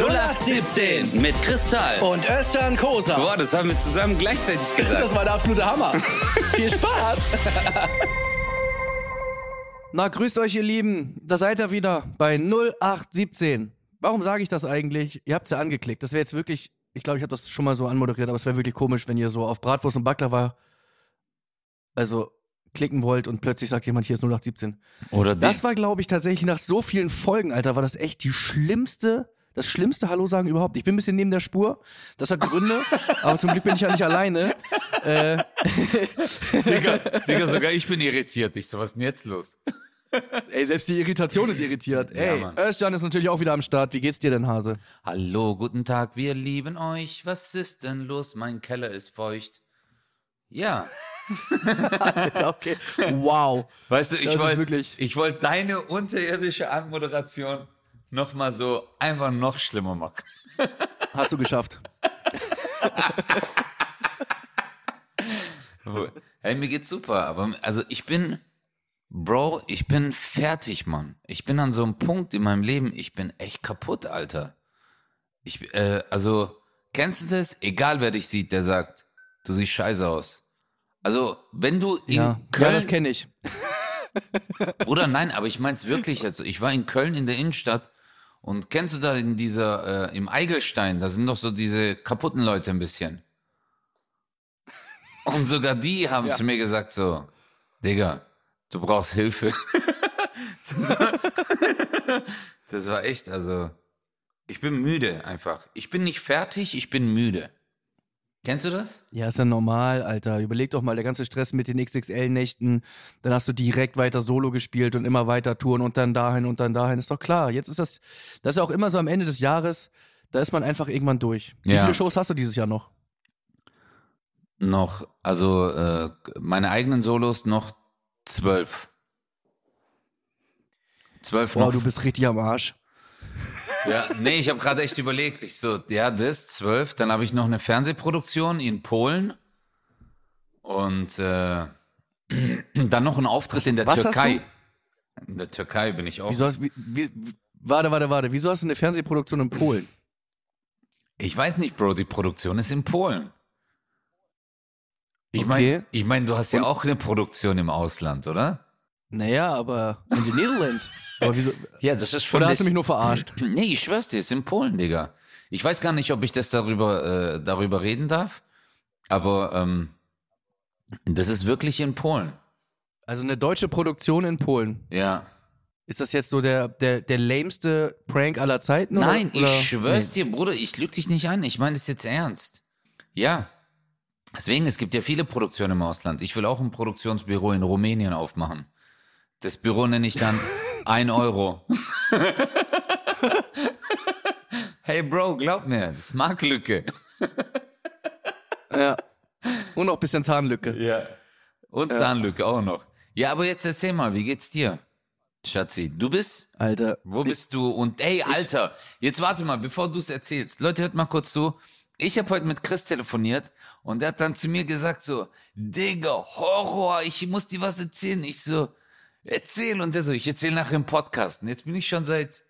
0817 mit Kristall. Und Özcan Kosa. Boah, das haben wir zusammen gleichzeitig gesagt. Das war der absolute Hammer. Viel Spaß. Na, grüßt euch, ihr Lieben. Da seid ihr wieder bei 0817. Warum sage ich das eigentlich? Ihr habt es ja angeklickt. Das wäre jetzt wirklich, ich glaube, ich habe das schon mal so anmoderiert, aber es wäre wirklich komisch, wenn ihr so auf Bratwurst und Baklava, also klicken wollt und plötzlich sagt jemand, hier ist 0817. Oder Das war, glaube ich, tatsächlich nach so vielen Folgen, Alter, war das echt die schlimmste, das schlimmste Hallo sagen überhaupt. Ich bin ein bisschen neben der Spur. Das hat Gründe, aber zum Glück bin ich ja nicht alleine. Äh, Digga, Digga, sogar ich bin irritiert. Ich so, was ist denn jetzt los? ey, selbst die Irritation ist irritiert. Ja, Ey, Mann. Özcan ist natürlich auch wieder am Start. Wie geht's dir denn, Hase? Hallo, guten Tag, wir lieben euch. Was ist denn los? Mein Keller ist feucht. Ja, Alter, okay. Wow. weißt du, ich wollte wollte deine unterirdische Anmoderation noch mal so einfach noch schlimmer machen. Hast du geschafft. Hey, mir geht's super, aber also ich bin, Bro, ich bin fertig, Mann. Ich bin an so einem Punkt in meinem Leben, ich bin echt kaputt, Alter. Ich, äh, also, kennst du das? Egal wer dich sieht, der sagt, du siehst scheiße aus. Also, wenn du in Ja, Köln, ja das kenne ich. Bruder, nein, aber ich mein's wirklich. Also, ich war in Köln in der Innenstadt und kennst du da in dieser, äh, im Eigelstein, da sind doch so diese kaputten Leute ein bisschen. Und sogar die haben zu mir gesagt so, Digga, du brauchst Hilfe. das, war, das war echt, also, ich bin müde einfach. Ich bin nicht fertig, ich bin müde. Kennst du das? Ja, ist ja normal, Alter. Überleg doch mal, der ganze Stress mit den XXL-Nächten, dann hast du direkt weiter Solo gespielt und immer weiter Touren und dann dahin und dann dahin. Ist doch klar. Jetzt ist das, das ist ja auch immer so am Ende des Jahres, da ist man einfach irgendwann durch. Wie Ja. viele Shows hast du dieses Jahr noch? Noch, also äh, meine eigenen Solos noch zwölf. Zwölf Boah, noch. du bist richtig am Arsch. Ja, nee, ich habe gerade echt überlegt. Ich so, ja, das, zwölf. Dann habe ich noch eine Fernsehproduktion in Polen. Und äh, dann noch einen Auftritt in der was hast Türkei. In der Türkei bin ich auch. Wieso hast, wie, wie, warte, warte, warte. Wieso hast du eine Fernsehproduktion in Polen? Ich weiß nicht, Bro, die Produktion ist in Polen. Ich Okay. meine, ich mein, du hast ja auch eine Produktion im Ausland, oder? Naja, aber in den Niederlanden. Aber wieso? Ja, das ist schon. Oder hast du mich nur verarscht? Nee, ich schwör's dir, ist in Polen, Digga. Ich weiß gar nicht, ob ich das darüber, äh, darüber reden darf, aber ähm, das ist wirklich in Polen. Also eine deutsche Produktion in Polen. Ja. Ist das jetzt so der, der, der lameste Prank aller Zeiten? oder- Nein, oder? ich schwör's Nee. dir, Bruder, ich lüg dich nicht an. Ich meine das jetzt ernst. Ja. Deswegen, es gibt ja viele Produktionen im Ausland. Ich will auch ein Produktionsbüro in Rumänien aufmachen. Das Büro nenne ich dann 1 Euro. hey Bro, glaub mir, das ist Marktlücke. Ja. Und noch ein bisschen Zahnlücke. Ja. Und Zahnlücke auch noch. Ja, aber jetzt erzähl mal, wie geht's dir? Schatzi, du bist, Alter. wo bist du? Und ey, Alter, jetzt warte mal, bevor du es erzählst. Leute, hört mal kurz zu. Ich habe heute mit Chris telefoniert und der hat dann zu mir gesagt so, Digga, Horror, ich muss dir was erzählen. Ich so, erzähl. Und der so, ich erzähl nachher im Podcast. Und jetzt bin ich schon seit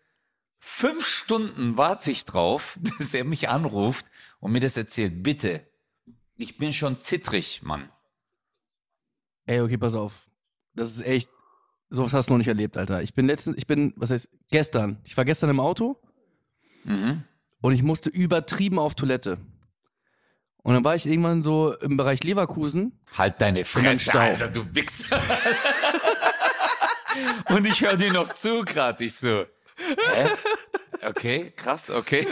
fünf Stunden warte ich drauf, dass er mich anruft und mir das erzählt. Bitte. Ich bin schon zittrig, Mann. Ey, okay, pass auf. Das ist echt. Sowas hast du noch nicht erlebt, Alter. Ich bin letztens, ich bin, was heißt, gestern. Ich war gestern im Auto Mhm. und ich musste übertrieben auf Toilette. Und dann war ich irgendwann so im Bereich Leverkusen. Halt deine Fresse. Alter, du Wichser. Und ich höre dir noch zu gerade. Ich so, hä? Okay, krass, okay.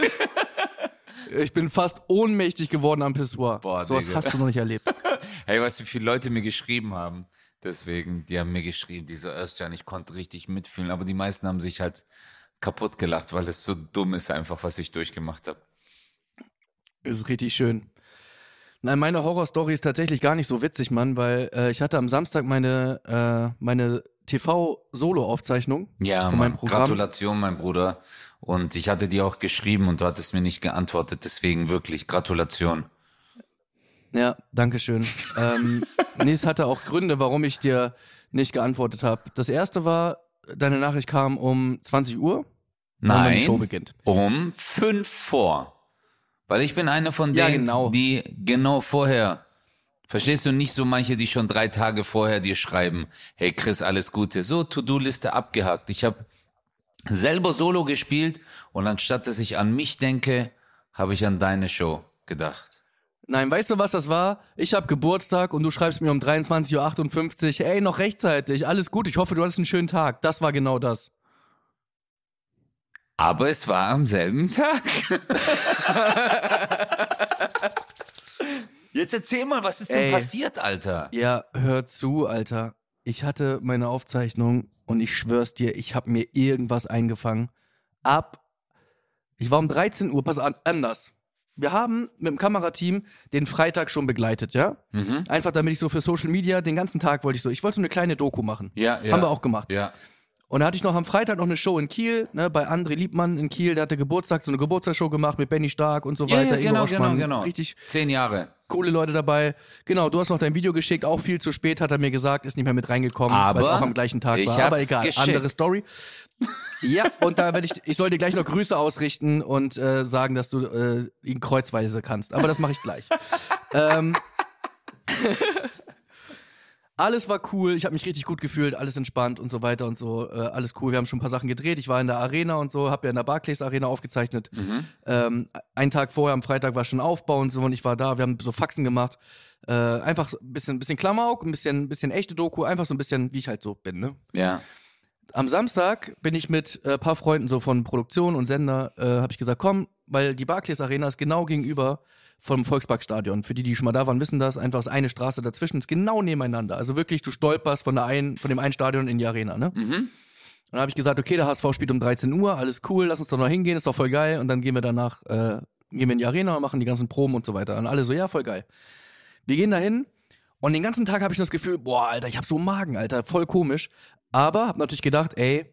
Ich bin fast ohnmächtig geworden am Pissoir. Boah, Sowas Digga. hast du noch nicht erlebt. Hey, weißt du, wie viele Leute mir geschrieben haben? Deswegen, die haben mir geschrieben, dieser Özcan, ich konnte richtig mitfühlen, aber die meisten haben sich halt kaputt gelacht, weil es so dumm ist einfach, was ich durchgemacht habe. Ist richtig schön. Nein, meine Horrorstory ist tatsächlich gar nicht so witzig, Mann, weil äh, ich hatte am Samstag meine, äh, meine TV-Solo-Aufzeichnung Ja, von meinem Programm. Gratulation, mein Bruder. Und ich hatte dir auch geschrieben und du hattest mir nicht geantwortet, deswegen wirklich Gratulation. Ja, danke schön. ähm, nee, es hatte auch Gründe, warum ich dir nicht geantwortet habe. Das erste war, deine Nachricht kam um 20 Uhr dann die Nein. Show beginnt. Um fünf vor. Weil ich bin einer von Ja, denen, genau. die genau vorher, verstehst du, nicht so manche, die schon drei Tage vorher dir schreiben, hey Chris, alles Gute. So, To-Do-Liste abgehakt. Ich habe selber Solo gespielt und anstatt dass ich an mich denke, habe ich an deine Show gedacht. Nein, weißt du, was das war? Ich habe Geburtstag und du schreibst mir um 23.58 Uhr, ey, noch rechtzeitig, alles gut, ich hoffe, du hattest einen schönen Tag. Das war genau das. Aber es war am selben Tag. Jetzt erzähl mal, was ist denn Ey. passiert, Alter? Ja, hör zu, Alter. Ich hatte meine Aufzeichnung und ich schwör's dir, ich habe mir irgendwas eingefangen. Ab. Ich war um 13 Uhr, pass an, anders. Wir haben mit dem Kamerateam den Freitag schon begleitet, ja? Mhm. Einfach damit ich so für Social Media den ganzen Tag wollte ich so, ich wollte so eine kleine Doku machen. Ja, ja. Haben wir auch gemacht. Ja. Und da hatte ich noch am Freitag noch eine Show in Kiel, ne, bei André Liebmann in Kiel, der hatte Geburtstag, so eine Geburtstagsshow gemacht mit Benny Stark und so Ja, weiter. ja, genau, genau, genau. Richtig Zehn Jahre. coole Leute dabei. Genau, du hast noch dein Video geschickt, auch viel zu spät, hat er mir gesagt, ist nicht mehr mit reingekommen, Aber weil es auch am gleichen Tag war. Aber egal, geschickt. andere Story. Ja, und da werde ich, ich soll dir gleich noch Grüße ausrichten und äh, sagen, dass du äh, ihn kreuzweise kannst. Aber das mache ich gleich. ähm, alles war cool, ich habe mich richtig gut gefühlt, alles entspannt und so weiter und so, äh, alles cool. Wir haben schon ein paar Sachen gedreht. Ich war in der Arena und so, habe ja in der Barclays Arena aufgezeichnet. Mhm. Ähm, einen Tag vorher, am Freitag, war schon Aufbau und so und ich war da. Wir haben so Faxen gemacht. Äh, einfach ein bisschen, bisschen Klamauk, ein bisschen, ein bisschen echte Doku, einfach so ein bisschen, wie ich halt so bin. Ne? Ja. Am Samstag bin ich mit äh, paar Freunden so von Produktion und Sender, äh, habe ich gesagt, komm, weil die Barclays Arena ist genau gegenüber vom Volksparkstadion. Für die, die schon mal da waren, wissen das. Einfach ist eine Straße dazwischen, ist genau nebeneinander. Also wirklich, du stolperst von, der einen, von dem einen Stadion in die Arena. Ne? Mhm. Und dann habe ich gesagt, okay, der HSV spielt um 13 Uhr, alles cool, lass uns doch noch hingehen, ist doch voll geil. Und dann gehen wir danach, äh, gehen wir in die Arena und machen die ganzen Proben und so weiter. Und alle so, ja, voll geil. Wir gehen dahin und den ganzen Tag habe ich das Gefühl, boah, Alter, ich habe so einen Magen, Alter, voll komisch. Aber habe natürlich gedacht, ey,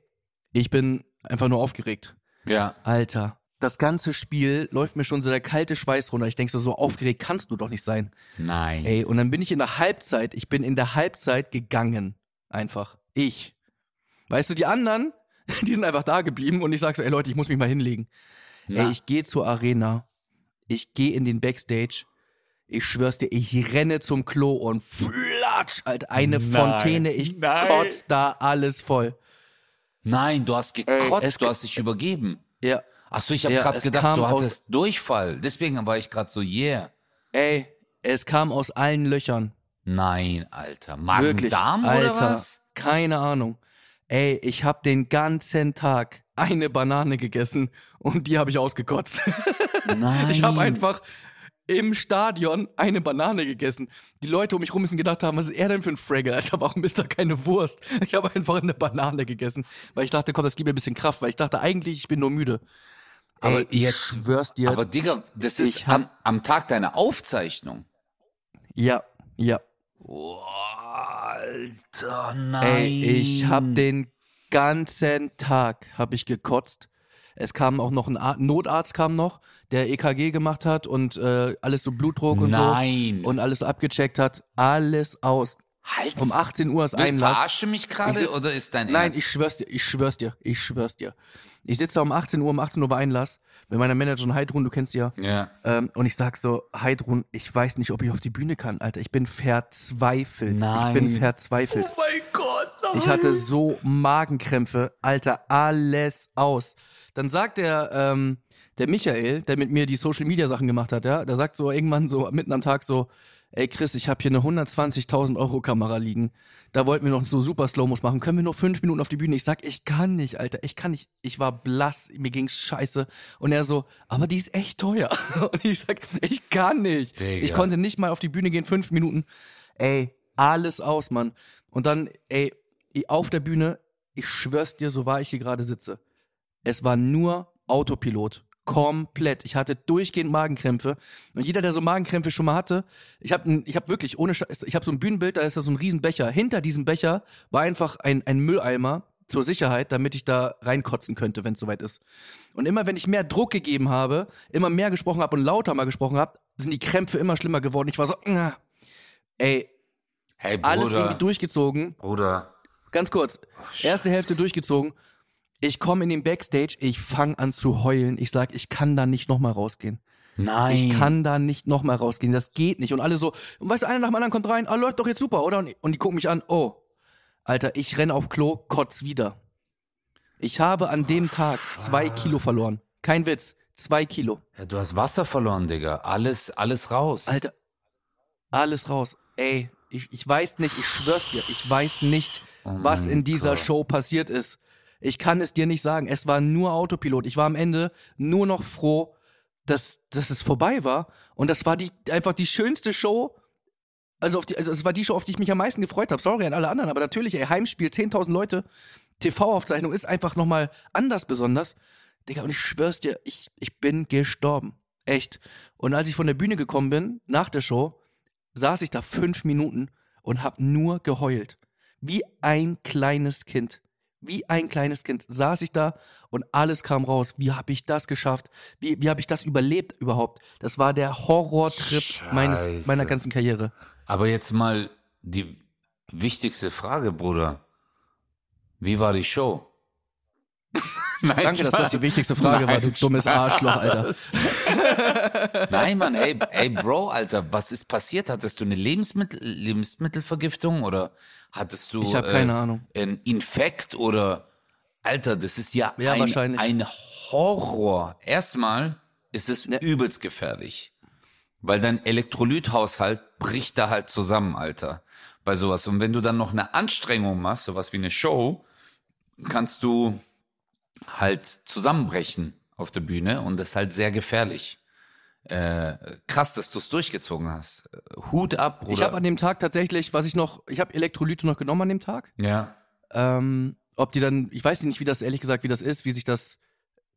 ich bin einfach nur aufgeregt. Ja. Alter, das ganze Spiel läuft mir schon so der kalte Schweiß runter. Ich denk so, so aufgeregt kannst du doch nicht sein. Nein. Ey, und dann bin ich in der Halbzeit, ich bin in der Halbzeit gegangen. Einfach. Ich. Weißt du, die anderen, die sind einfach da geblieben und ich sag so, ey Leute, ich muss mich mal hinlegen. Na. Ey, ich gehe zur Arena. Ich gehe in den Backstage. Ich schwör's dir, ich renne zum Klo und flatsch, halt eine Nein. Fontäne. Ich Nein. kotz da alles voll. Nein, du hast gekotzt, es du hast dich übergeben. Ja. Ach so, ich habe gerade gedacht, du hattest Durchfall. Deswegen war ich gerade so, yeah. Ey, es kam aus allen Löchern. Nein, Alter. Magen-Darm oder was? Keine Ahnung. Ey, ich hab den ganzen Tag eine Banane gegessen und die habe ich ausgekotzt. Nein. Ich habe einfach im Stadion eine Banane gegessen. Die Leute um mich rum müssen gedacht haben, was ist er denn für ein Fraggle? Alter, warum ist da keine Wurst? Ich habe einfach eine Banane gegessen, weil ich dachte, komm, das gibt mir ein bisschen Kraft, weil ich dachte eigentlich, ich bin nur müde. Aber Ey, jetzt- schwör's dir. Aber Digga, das ist hab- am, am Tag deiner Aufzeichnung. ja, ja. Boah, Alter, nein. Ey, ich hab den ganzen Tag hab ich gekotzt. Es kam auch noch ein Ar Notarzt kam noch, der EKG gemacht hat und äh, alles so Blutdruck und Nein. so und alles so abgecheckt hat. Alles aus. Halt. Um 18 Uhr ist Du Einlass. verarsche mich Ich gerade oder ist dein Nein, Ernst? ich schwör's dir, ich schwör's dir, ich schwör's dir. Ich sitze da um 18 Uhr, um 18 Uhr war Einlass mit meiner Managerin Heidrun, du kennst sie ja. Ja. Ähm, und ich sag so, Heidrun, ich weiß nicht, ob ich auf die Bühne kann, Alter. Ich bin verzweifelt. Nein. Ich bin verzweifelt. Oh mein Gott. Ich hatte so Magenkrämpfe, Alter, alles aus. Dann sagt der, ähm, der Michael, der mit mir die Social Media Sachen gemacht hat, ja, der sagt so irgendwann so mitten am Tag so, ey Chris, ich habe hier eine 120.000 Euro Kamera liegen. Da wollten wir noch so super Slow-Mos machen. Können wir noch fünf Minuten auf die Bühne? Ich sag, ich kann nicht, Alter, ich kann nicht. Ich war blass, mir ging's scheiße. Und er so, aber die ist echt teuer. Und ich sag, ich kann nicht. Digga. Ich konnte nicht mal auf die Bühne gehen, fünf Minuten. Ey, alles aus, Mann. Und dann, ey, auf der Bühne, ich schwör's dir, so war ich hier gerade sitze. Es war nur Autopilot. Komplett. Ich hatte durchgehend Magenkrämpfe. Und jeder, der so Magenkrämpfe schon mal hatte, ich habe ich hab wirklich ohne Scheiß, ich habe so ein Bühnenbild, da ist da so ein Riesenbecher. Hinter diesem Becher war einfach ein, ein Mülleimer zur Sicherheit, damit ich da reinkotzen könnte, wenn es soweit ist. Und immer wenn ich mehr Druck gegeben habe, immer mehr gesprochen habe und lauter mal gesprochen habe, sind die Krämpfe immer schlimmer geworden. Ich war so, "Ah." ey, Hey, alles irgendwie durchgezogen. Bruder. Ganz kurz. Erste Hälfte durchgezogen. Ich komme in den Backstage, ich fange an zu heulen. Ich sag, ich kann da nicht nochmal rausgehen. Nein. Ich kann da nicht nochmal rausgehen. Das geht nicht. Und alle so, und weißt du, einer nach dem anderen kommt rein, ah, läuft doch jetzt super, oder? Und, und die gucken mich an, oh, Alter, ich renn auf Klo, kotz wieder. Ich habe an dem Tag zwei Kilo verloren. Kein Witz, zwei Kilo. Ja, du hast Wasser verloren, Digga. Alles, alles raus. Alter, alles raus. Ey, ich, ich weiß nicht, ich schwör's dir, ich weiß nicht, Oh was in dieser Gott. Show passiert ist. Ich kann es dir nicht sagen. Es war nur Autopilot. Ich war am Ende nur noch froh, dass, dass es vorbei war. Und das war die, einfach die schönste Show. Also, die, also es war die Show, auf die ich mich am meisten gefreut habe. Sorry an alle anderen, aber natürlich, ey, Heimspiel, 10.000 Leute, TV-Aufzeichnung ist einfach nochmal anders besonders. Digga, und ich schwör's dir, ich, ich bin gestorben. Echt. Und als ich von der Bühne gekommen bin, nach der Show, saß ich da fünf Minuten und hab nur geheult. Wie ein kleines Kind. Wie ein kleines Kind saß ich da und alles kam raus. Wie habe ich das geschafft? Wie, wie habe ich das überlebt überhaupt? Das war der Horrortrip meines, meiner ganzen Karriere. Aber jetzt mal die wichtigste Frage, Bruder. Wie war die Show? Nein, Danke, dass das die wichtigste Frage war, du dummes Arschloch, Alter. Nein, Mann, ey, ey, Bro, Alter, was ist passiert? Hattest du eine Lebensmittel, Lebensmittelvergiftung oder hattest du Ich hab keine Ahnung. einen Infekt oder Alter, das ist ja, Ja, ein, wahrscheinlich. ein Horror. Erstmal ist es Ne. übelst gefährlich, weil dein Elektrolythaushalt bricht da halt zusammen, Alter, bei sowas. Und wenn du dann noch eine Anstrengung machst, sowas wie eine Show, kannst du halt zusammenbrechen auf der Bühne und das ist halt sehr gefährlich. Äh, krass, dass du es durchgezogen hast. Hut ab, Bruder. Ich habe an dem Tag tatsächlich, was ich noch, ich habe Elektrolyte noch genommen an dem Tag. ja. Ähm, ob die dann, ich weiß nicht, wie das ehrlich gesagt, wie das ist, wie sich das,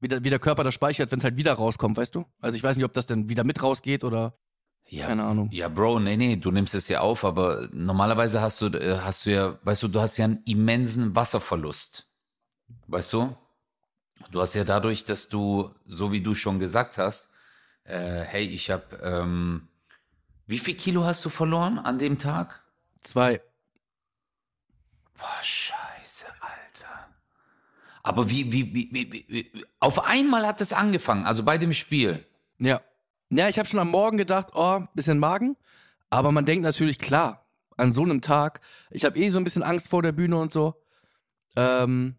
wie der, wie der Körper das speichert, wenn es halt wieder rauskommt, weißt du? Also ich weiß nicht, ob das dann wieder mit rausgeht oder Ja, keine Ahnung. Ja, Bro, nee, nee, du nimmst es ja auf, aber normalerweise hast du, äh, hast du ja, weißt du, du hast ja einen immensen Wasserverlust. Weißt du? Du hast ja dadurch, dass du, so wie du schon gesagt hast, äh, hey, ich hab, ähm, wie viel Kilo hast du verloren an dem Tag? Zwei. Boah, scheiße, Alter. Aber wie, wie, wie, wie, wie, wie auf einmal hat es angefangen, also bei dem Spiel. Ja. Ja, ich habe schon am Morgen gedacht, oh, bisschen Magen. Aber man denkt natürlich, klar, an so einem Tag, ich habe eh so ein bisschen Angst vor der Bühne und so. Ähm,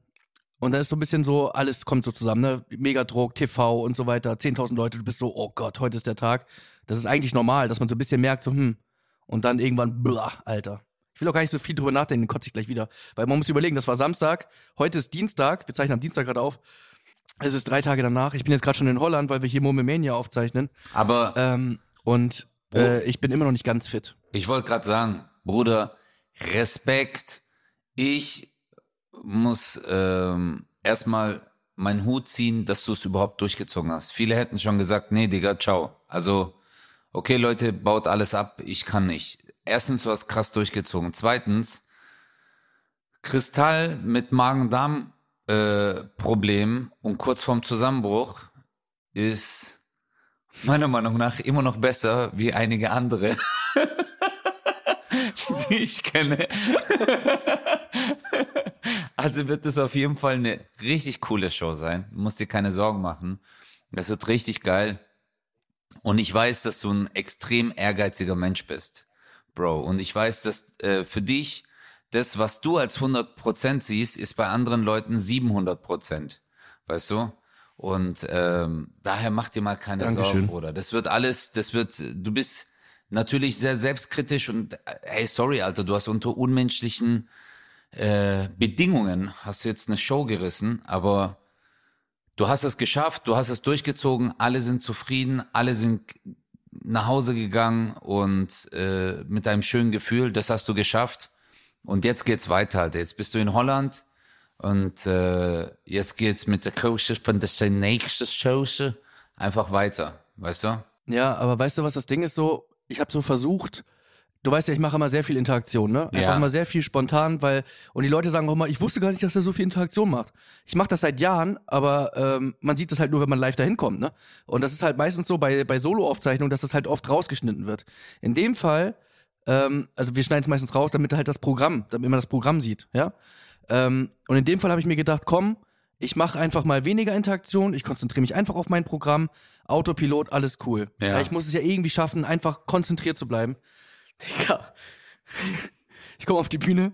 und dann ist so ein bisschen so, alles kommt so zusammen, ne? Megadruck, TV und so weiter, 10.000 Leute, du bist so, oh Gott, heute ist der Tag. Das ist eigentlich normal, dass man so ein bisschen merkt, so, hm. Und dann irgendwann, blah, Alter. Ich will auch gar nicht so viel drüber nachdenken, den kotze ich gleich wieder. Weil man muss überlegen, das war Samstag, heute ist Dienstag, wir zeichnen am Dienstag gerade auf. Es ist drei Tage danach. Ich bin jetzt gerade schon in Holland, weil wir hier Momemania aufzeichnen. Aber Ähm, und äh, ich bin immer noch nicht ganz fit. Ich wollte gerade sagen, Bruder, Respekt. Ich muss ähm, erstmal meinen Hut ziehen, dass du es überhaupt durchgezogen hast. Viele hätten schon gesagt, nee, Digga, ciao. Also, okay, Leute, baut alles ab, ich kann nicht. Erstens, du hast krass durchgezogen. Zweitens, Kristall mit Magen-Darm äh, und kurz vorm Zusammenbruch ist meiner Meinung nach immer noch besser wie einige andere, die ich kenne. Also wird es auf jeden Fall eine richtig coole Show sein. Du musst dir keine Sorgen machen. Das wird richtig geil. Und ich weiß, dass du ein extrem ehrgeiziger Mensch bist, Bro. Und ich weiß, dass äh, für dich das, was du als 100% siehst, ist bei anderen Leuten 700%. Weißt du? Und ähm, daher mach dir mal keine Dankeschön. Sorgen, Bruder. Das wird alles, das wird, du bist natürlich sehr selbstkritisch und äh, hey, sorry, Alter, du hast unter unmenschlichen äh, Bedingungen hast du jetzt eine Show gerissen, aber du hast es geschafft, du hast es durchgezogen, alle sind zufrieden, alle sind nach Hause gegangen und äh, mit einem schönen Gefühl, das hast du geschafft. Und jetzt geht's weiter, Alter. Jetzt bist du in Holland und äh, jetzt geht's mit der Coach von der nächsten Show einfach weiter, weißt du? Ja, aber weißt du, was das Ding ist so? Ich habe so versucht, du weißt ja, ich mache immer sehr viel Interaktion, ne? Einfach Ja. immer sehr viel spontan, weil, und die Leute sagen auch immer, ich wusste gar nicht, dass er so viel Interaktion macht. Ich mache das seit Jahren, aber ähm, man sieht das halt nur, wenn man live dahin kommt, ne? Und das ist halt meistens so bei, bei Solo-Aufzeichnungen, dass das halt oft rausgeschnitten wird. In dem Fall, ähm, also wir schneiden es meistens raus, damit halt das Programm, damit man das Programm sieht, ja? Ähm, und in dem Fall habe ich mir gedacht, komm, ich mache einfach mal weniger Interaktion, ich konzentriere mich einfach auf mein Programm, Autopilot, alles cool. Ja. Ich muss es ja irgendwie schaffen, einfach konzentriert zu bleiben. Digga, ich komme auf die Bühne,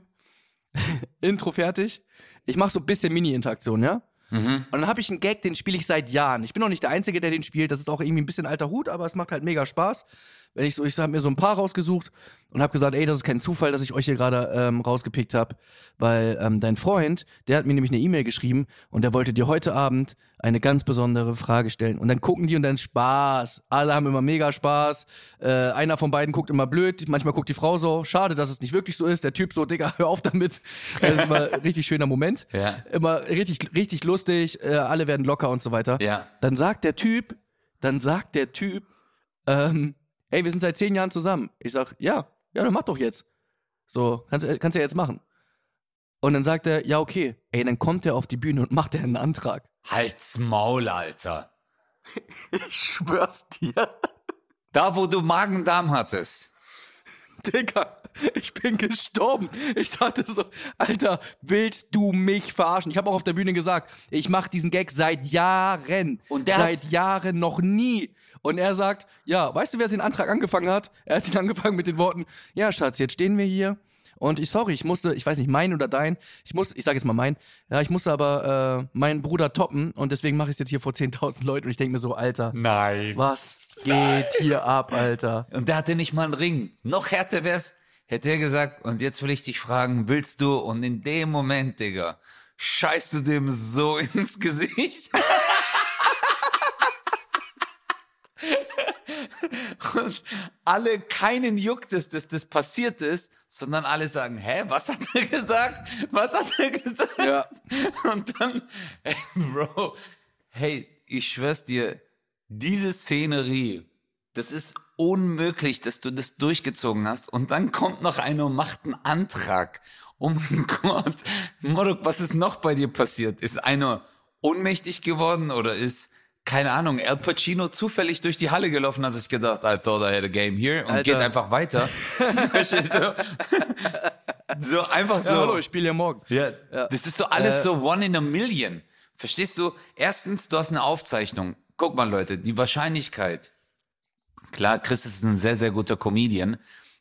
Intro fertig, ich mache so ein bisschen Mini-Interaktion, ja? Mhm. Und dann habe ich einen Gag, den spiele ich seit Jahren. Ich bin auch nicht der Einzige, der den spielt. Das ist auch irgendwie ein bisschen alter Hut, aber es macht halt mega Spaß. Wenn ich so, ich habe mir so ein paar rausgesucht und habe gesagt, ey, das ist kein Zufall, dass ich euch hier gerade ähm, rausgepickt habe, weil ähm, dein Freund, der hat mir nämlich eine E-Mail geschrieben und der wollte dir heute Abend eine ganz besondere Frage stellen. Und dann gucken die und dann ist Spaß. Alle haben immer mega Spaß. Äh, einer von beiden guckt immer blöd, manchmal guckt die Frau so. Schade, dass es nicht wirklich so ist. Der Typ so, Digga, hör auf damit. Das ist mal ein richtig schöner Moment. Ja. Immer richtig, richtig lustig. Äh, alle werden locker und so weiter. Ja. Dann sagt der Typ, dann sagt der Typ, ähm, ey, wir sind seit zehn Jahren zusammen. Ich sag, ja, ja, dann mach doch jetzt. So, kannst, äh, kannst ja jetzt machen. Und dann sagt er, ja, okay. Ey, dann kommt er auf die Bühne und macht er einen Antrag. Halt's Maul, Alter. Ich schwör's dir. Da, wo du Magen-Darm hattest. Digga, ich bin gestorben. Ich dachte so, Alter, willst du mich verarschen? Ich habe auch auf der Bühne gesagt, ich mache diesen Gag seit Jahren. Und der seit hat's- Jahren noch nie. Und er sagt, ja, weißt du, wer den Antrag angefangen hat? Er hat ihn angefangen mit den Worten, ja, Schatz, jetzt stehen wir hier. Und ich, sorry, ich musste, ich weiß nicht, mein oder dein, ich muss, ich sage jetzt mal mein, ja, ich musste aber äh, meinen Bruder toppen und deswegen mache ich es jetzt hier vor 10.000 Leuten und ich denke mir so, Alter, Nein. was geht hier ab, Alter? Und der hatte nicht mal einen Ring. Noch härter wär's, hätte er gesagt, und jetzt will ich dich fragen, willst du? Und in dem Moment, Digga, scheißt du dem so ins Gesicht. Und alle, keinen juckt es, dass das passiert ist, sondern alle sagen, hä, was hat er gesagt? Was hat er gesagt? Ja. Und dann, ey, Bro, hey, ich schwör's dir, diese Szenerie, das ist unmöglich, dass du das durchgezogen hast. Und dann kommt noch einer und macht einen Antrag. Oh mein Gott. Morok, was ist noch bei dir passiert? Ist einer ohnmächtig geworden oder ist, keine Ahnung, Al Pacino zufällig durch die Halle gelaufen, hat sich gedacht, I thought I had a game here und Alter. geht einfach weiter. So einfach so. Ja, hallo, ich spiele ja morgen. Ja, Ja. das ist so alles Äh, so one in a million. Verstehst du? Erstens, du hast eine Aufzeichnung. Guck mal, Leute, die Wahrscheinlichkeit. Klar, Chris ist ein sehr, sehr guter Comedian,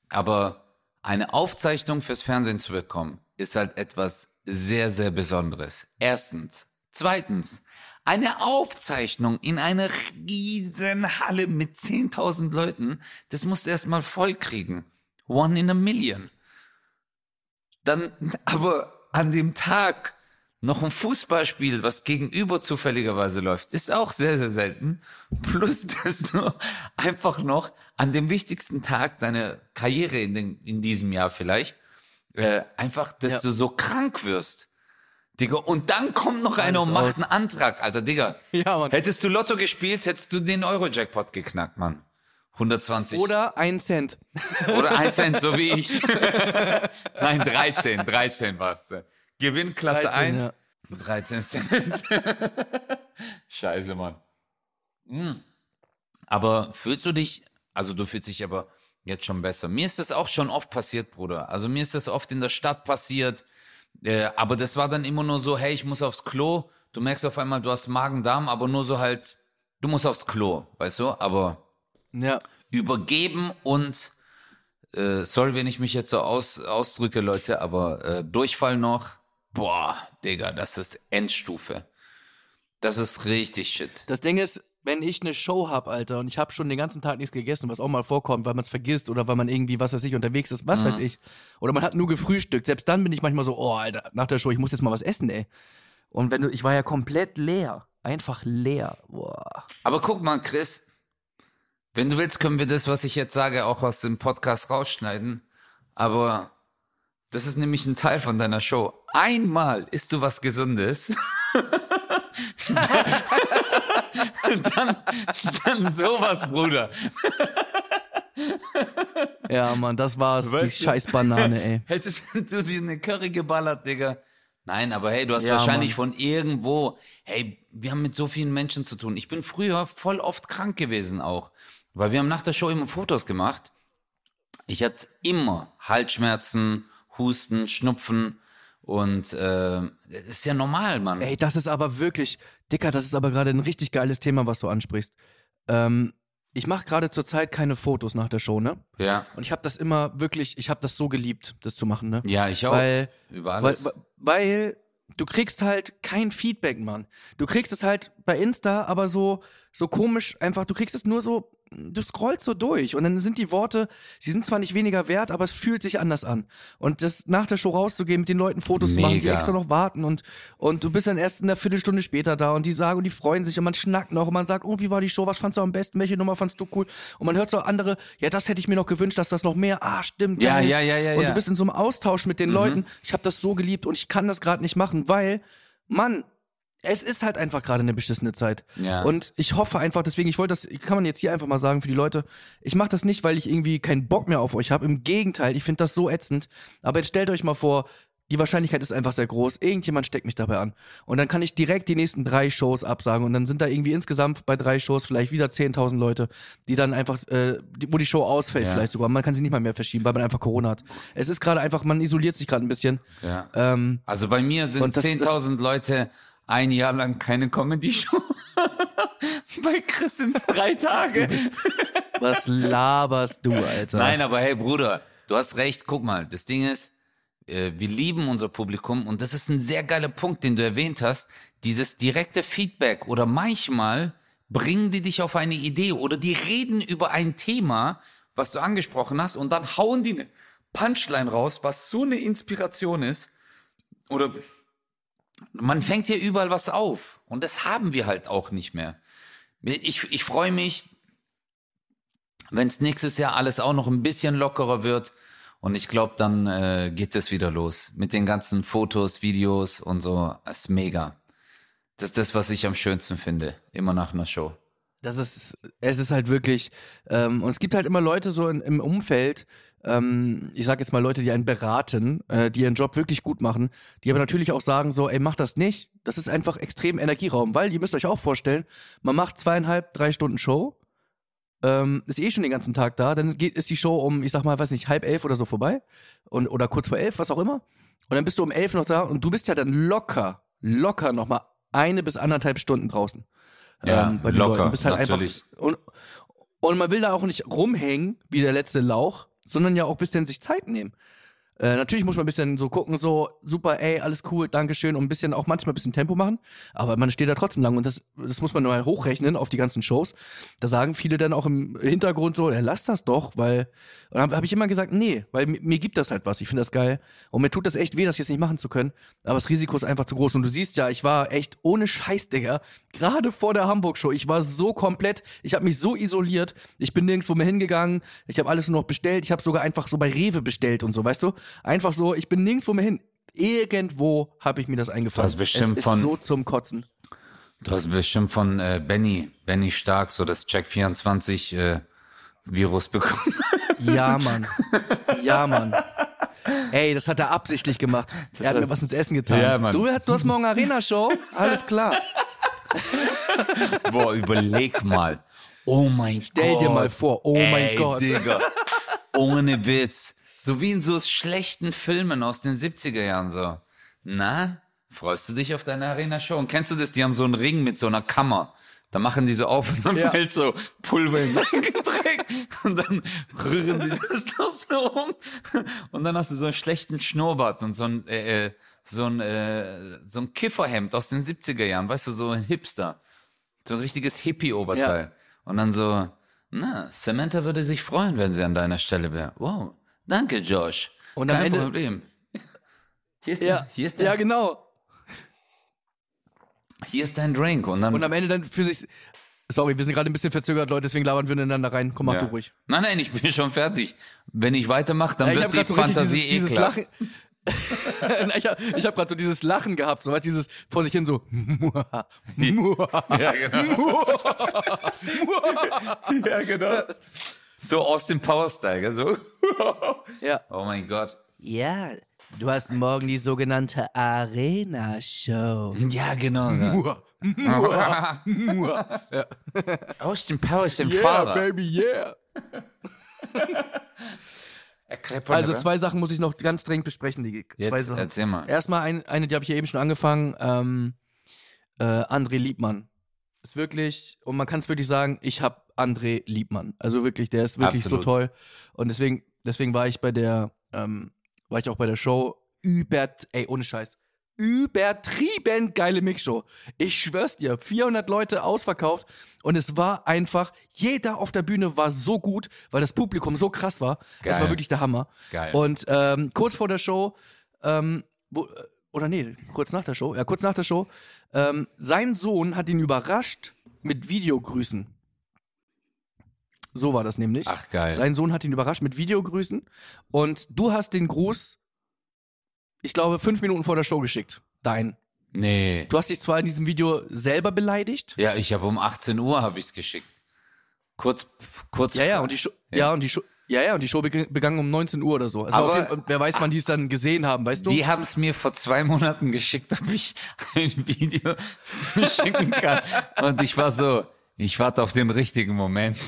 aber eine Aufzeichnung fürs Fernsehen zu bekommen, ist halt etwas sehr, sehr Besonderes. Erstens. Zweitens, eine Aufzeichnung in einer riesen Halle mit 10.000 Leuten, das musst du erstmal voll kriegen. One in a million dann aber an dem Tag noch ein Fußballspiel, was gegenüber zufälligerweise läuft, ist auch sehr, sehr selten. Plus, dass du einfach noch an dem wichtigsten Tag deiner Karriere in, den, in diesem Jahr vielleicht, äh, einfach, dass Ja. du so krank wirst. Digga, und dann kommt noch einer und macht einen Antrag, Alter, Digga. Ja, Mann. Hättest du Lotto gespielt, hättest du den Euro-Jackpot geknackt, Mann. 120. Oder ein Cent. Oder 1 Cent, so wie ich. Nein, 13, 13 war's. Gewinn Klasse 13, 1. ja. 13 Cent. Scheiße, Mann. Mm. Aber fühlst du dich, also du fühlst dich aber jetzt schon besser. Mir ist das auch schon oft passiert, Bruder. Also mir ist das oft in der Stadt passiert. Äh, aber das war dann immer nur so, hey, ich muss aufs Klo. Du merkst auf einmal, du hast Magen-Darm, aber nur so halt, du musst aufs Klo, weißt du? Aber Ja. übergeben und äh, sorry, wenn ich mich jetzt so aus, ausdrücke, Leute, aber äh, Durchfall noch, boah, Digga, das ist Endstufe. Das ist richtig shit. Das Ding ist, wenn ich eine Show hab, Alter, und ich habe schon den ganzen Tag nichts gegessen, was auch mal vorkommt, weil man es vergisst oder weil man irgendwie, was weiß ich, unterwegs ist, was weiß ich. Oder man hat nur gefrühstückt. Selbst dann bin ich manchmal so, oh, Alter, nach der Show, ich muss jetzt mal was essen, ey. Und wenn du, ich war ja komplett leer. Einfach leer. Boah. Aber guck mal, Chris, wenn du willst, können wir das, was ich jetzt sage, auch aus dem Podcast rausschneiden. Aber das ist nämlich ein Teil von deiner Show. Einmal isst du was Gesundes. dann, dann sowas, Bruder. Ja, Mann, das war's. Weißt die scheiß Banane, ey. Hättest du dir eine Curry geballert, Digga? Nein, aber hey, du hast Ja, wahrscheinlich Mann. von irgendwo, hey, wir haben mit so vielen Menschen zu tun. Ich bin früher voll oft krank gewesen auch, weil wir haben nach der Show immer Fotos gemacht. Ich hatte immer Halsschmerzen, Husten, Schnupfen Und äh, das ist ja normal, Mann. Ey, das ist aber wirklich, Dicker, das ist aber gerade ein richtig geiles Thema, was du ansprichst. Ähm, ich mache gerade zurzeit keine Fotos nach der Show, ne? Ja. Und ich habe das immer wirklich, ich habe das so geliebt, das zu machen, ne? Ja, ich auch. Weil, Über weil, alles. weil du kriegst halt kein Feedback, Mann. Du kriegst es halt bei Insta, aber so, so komisch einfach, du kriegst es nur so, du scrollst so durch und dann sind die Worte, sie sind zwar nicht weniger wert, aber es fühlt sich anders an. Und das nach der Show rauszugehen, mit den Leuten Fotos zu machen, die Mega. extra noch warten und, und du bist dann erst in der Viertelstunde später da und die sagen und die freuen sich und man schnackt noch und man sagt, oh, wie war die Show, was fandst du am besten, welche Nummer fandst du cool? Und man hört so andere, ja, das hätte ich mir noch gewünscht, dass das noch mehr, ah, stimmt. Ja, geil. ja, ja, ja, Und ja. du bist in so einem Austausch mit den Leuten. Ich habe das so geliebt und ich kann das gerade nicht machen, weil, Mann, es ist halt einfach gerade eine beschissene Zeit. Ja. Und ich hoffe einfach, deswegen, ich wollte das, kann man jetzt hier einfach mal sagen für die Leute, ich mache das nicht, weil ich irgendwie keinen Bock mehr auf euch habe. Im Gegenteil, ich finde das so ätzend. Aber jetzt stellt euch mal vor, die Wahrscheinlichkeit ist einfach sehr groß. Irgendjemand steckt mich dabei an. Und dann kann ich direkt die nächsten drei Shows absagen. Und dann sind da irgendwie insgesamt bei drei Shows vielleicht wieder 10.000 Leute, die dann einfach, äh, die, wo die Show ausfällt Ja. vielleicht sogar. Man kann sie nicht mal mehr verschieben, weil man einfach Corona hat. Es ist gerade einfach, man isoliert sich gerade ein bisschen. ja. Ähm, Also bei mir sind Und das- 10.000 Leute ein Jahr lang keine Comedy-Show. bei Chris sind's drei Tage. was laberst du, Alter? Nein, aber hey Bruder, du hast recht. Guck mal, das Ding ist, äh, wir lieben unser Publikum und das ist ein sehr geiler Punkt, den du erwähnt hast. Dieses direkte Feedback oder manchmal bringen die dich auf eine Idee oder die reden über ein Thema, was du angesprochen hast und dann hauen die eine Punchline raus, was so eine Inspiration ist. Oder man fängt hier überall was auf und das haben wir halt auch nicht mehr. Ich, ich freue mich, wenn es nächstes Jahr alles auch noch ein bisschen lockerer wird. Und ich glaube, dann äh, geht es wieder los. Mit den ganzen Fotos, Videos und so. Das ist mega. Das ist das, was ich am schönsten finde. Immer nach einer Show. Das ist, es ist halt wirklich, ähm, und es gibt halt immer Leute so in, im Umfeld, ähm, ich sag jetzt mal Leute, die einen beraten, äh, die ihren Job wirklich gut machen, die aber natürlich auch sagen so, ey, mach das nicht. Das ist einfach extrem Energieraum, weil ihr müsst euch auch vorstellen, man macht zweieinhalb, drei Stunden Show, ähm, ist eh schon den ganzen Tag da, dann geht, ist die Show um, ich sag mal, weiß nicht, halb elf oder so vorbei und, oder kurz vor elf, was auch immer. Und dann bist du um elf noch da und du bist ja dann locker, locker nochmal eine bis anderthalb Stunden draußen. Ja, ähm, bei den locker, Leuten. Bist halt natürlich. einfach und, und man will da auch nicht rumhängen wie der letzte Lauch, sondern ja auch ein bisschen sich Zeit nehmen. Äh, natürlich muss man ein bisschen so gucken, so super, ey, alles cool, Dankeschön und ein bisschen auch manchmal ein bisschen Tempo machen, aber man steht da trotzdem lang und das, das muss man nur mal hochrechnen auf die ganzen Shows. Da sagen viele dann auch im Hintergrund so, ja, lass das doch, weil, und habe hab ich immer gesagt, nee, weil mir, mir gibt das halt was, ich finde das geil. Und mir tut das echt weh, das jetzt nicht machen zu können, aber das Risiko ist einfach zu groß. Und du siehst ja, ich war echt ohne Scheiß, Digga, gerade vor der Hamburg-Show, ich war so komplett, ich habe mich so isoliert, ich bin nirgendwo mehr hingegangen, ich habe alles nur noch bestellt, ich habe sogar einfach so bei Rewe bestellt und so, weißt du? Einfach so, ich bin nirgendwo mehr hin. Irgendwo habe ich mir das eingefangen. Du hast bestimmt es ist von- so zum Kotzen. Du hast bestimmt von äh, Benny, Benny Stark, so das Check24 äh, Virus bekommen. Ja, Mann. Ja, Mann. Ey, das hat er absichtlich gemacht. er hat hat- mir was ins Essen getan. Ja, Mann. Du, du hast morgen Arena-Show? Alles klar. Boah, überleg mal. Oh mein Gott. Stell dir mal vor, oh mein Ey, Gott. Digga. Ohne Witz. So wie in so schlechten Filmen aus den 70er Jahren so. Na, freust du dich auf deine Arena-Show? Und kennst du das? Die haben so einen Ring mit so einer Kammer. Da machen die so auf und dann Ja. fällt so Pulver in dein Getränk und dann rühren die das noch so um und dann hast du so einen schlechten Schnurrbart und so ein äh, äh, so ein äh, so ein Kifferhemd aus den 70er Jahren, weißt du, so ein Hipster. So ein richtiges Hippie-Oberteil. Und dann so, na, Samantha würde sich freuen, wenn sie an deiner Stelle wäre. Wow, danke, Josh. Und am Kein Ende- Problem. Hier ist, Ja, der, hier, ist der, ja, genau. hier ist dein Drink. Und dann, Und am Ende dann für sich. Sorry, wir sind gerade ein bisschen verzögert, Leute, deswegen labern wir ineinander rein. Komm, mach ja. du ruhig. Nein, nein, ich bin schon fertig. Wenn ich weitermache, dann Ja, wird die so Fantasie dieses, dieses ekelhaft. Lachen. ich habe hab gerade so dieses Lachen gehabt, so dieses vor sich hin so. Ja, genau. ja, genau. So aus dem Power-Style, gell, so. ja. Oh mein Gott. Ja, du hast morgen die sogenannte Arena-Show. Ja, genau. Ja. Aus dem Power, aus dem Yeah, Vater. baby, yeah. Also zwei Sachen muss ich noch ganz dringend besprechen, die zwei Jetzt Sachen. erzähl mal. Erstmal ein, eine, die habe ich ja eben schon angefangen. Ähm, äh, André Liebmann. Ist wirklich, und man kann es wirklich sagen, ich habe André Liebmann. Also wirklich, der ist wirklich Absolut. so toll. Und deswegen, deswegen war ich bei der, ähm, war ich auch bei der Show über, ey, ohne Scheiß. Übertrieben geile Mixshow. Ich schwör's dir, 400 Leute ausverkauft und es war einfach, jeder auf der Bühne war so gut, weil das Publikum so krass war. Das Geil. war wirklich der Hammer. Geil. Und ähm, kurz vor der Show, ähm, wo, oder nee, kurz nach der Show, ja, kurz nach der Show, ähm, sein Sohn hat ihn überrascht mit Videogrüßen. So war das nämlich. Ach, geil. Sein Sohn hat ihn überrascht mit Videogrüßen und du hast den Gruß, ich glaube, fünf Minuten vor der Show geschickt. Dein. Nee. Du hast dich zwar in diesem Video selber beleidigt. Ja, ich habe um 18 Uhr habe ich's geschickt. Kurz, kurz. Ja, ja, vor- und die Show, Ja. ja. und die Show, ja, ja, und die Show beg- begann um 19 Uhr oder so. Also Aber- jeden wer weiß, wann die es dann gesehen haben, weißt du? Die haben es mir vor zwei Monaten geschickt, ob ich ein Video zuschicken kann. Und ich war so, ich warte auf den richtigen Moment.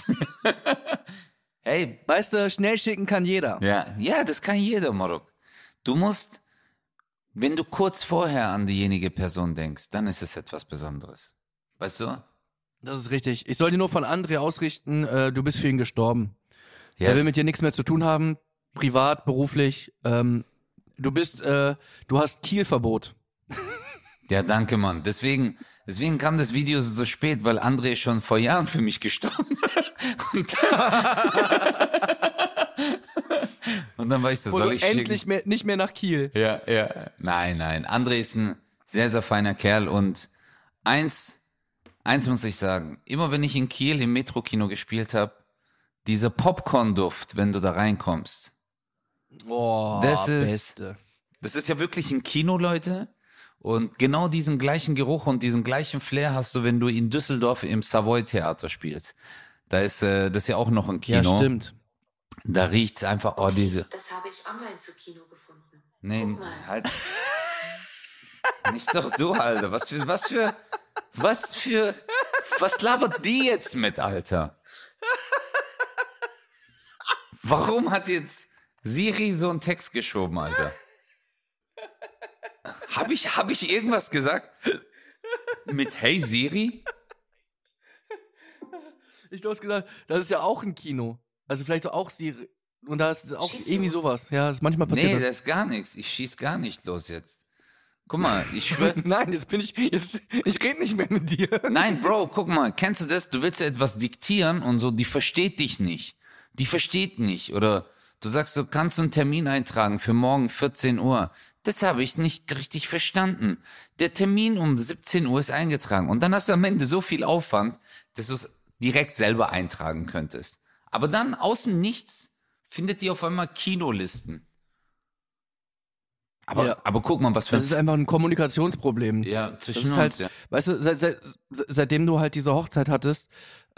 hey, weißt du, schnell schicken kann jeder. ja, ja, das kann jeder, Marok. Du musst, wenn du kurz vorher an diejenige Person denkst, dann ist es etwas Besonderes. Weißt du? Das ist richtig. Ich soll dir nur von André ausrichten, äh, du bist für ihn gestorben. Ja, Er will mit dir nichts mehr zu tun haben, privat, beruflich. Ähm, du bist, äh, du hast Kielverbot. ja, danke, Mann. Deswegen, deswegen kam das Video so spät, weil André ist schon vor Jahren für mich gestorben. Und, Und dann war ich so, soll so ich schicken? endlich mehr, nicht mehr nach Kiel. Ja, ja. Nein, nein. André ist ein sehr, sehr feiner Kerl und eins, eins muss ich sagen. Immer wenn ich in Kiel im Metrokino gespielt habe, dieser Popcorn-Duft, wenn du da reinkommst. Boah, Das ist- Beste. Das ist ja wirklich ein Kino, Leute. Und genau diesen gleichen Geruch und diesen gleichen Flair hast du, wenn du in Düsseldorf im Savoy Theater spielst. Da ist, äh, das ist ja auch noch ein Ja, Kino. stimmt. Da riecht's einfach, oh, diese, Das habe ich online zu Kino gefunden. Nee, Guck mal. halt. Nicht doch du, Alter. Was für, was für, was für, was labert die jetzt mit, Alter? Warum hat jetzt Siri so einen Text geschoben, Alter? Hab ich, hab ich irgendwas gesagt? Mit Hey Siri? Ich du hast gesagt, das ist ja auch ein Kino. Also vielleicht so auch die, und da ist auch Schieß irgendwie los. sowas. Ja, das, manchmal passiert Nee, das. das ist gar nichts. Ich schieß gar nicht los jetzt. Guck mal, ich schwör. Nein, jetzt bin ich, jetzt, ich rede nicht mehr mit dir. Nein, Bro, guck mal, kennst du das? Du willst ja etwas diktieren und so, die versteht dich nicht. Die versteht nicht. Oder du sagst so, kannst du einen Termin eintragen für morgen 14 Uhr? Das habe ich nicht richtig verstanden. Der Termin um 17 Uhr ist eingetragen. Und dann hast du am Ende so viel Aufwand, dass du es direkt selber eintragen könntest. Aber dann aus dem Nichts findet die auf einmal Kinolisten. Aber, Ja. aber guck mal, was für Das ist einfach ein Kommunikationsproblem. ja, zwischen ist halt, uns, ja. weißt du, seit, seit, seitdem du halt diese Hochzeit hattest,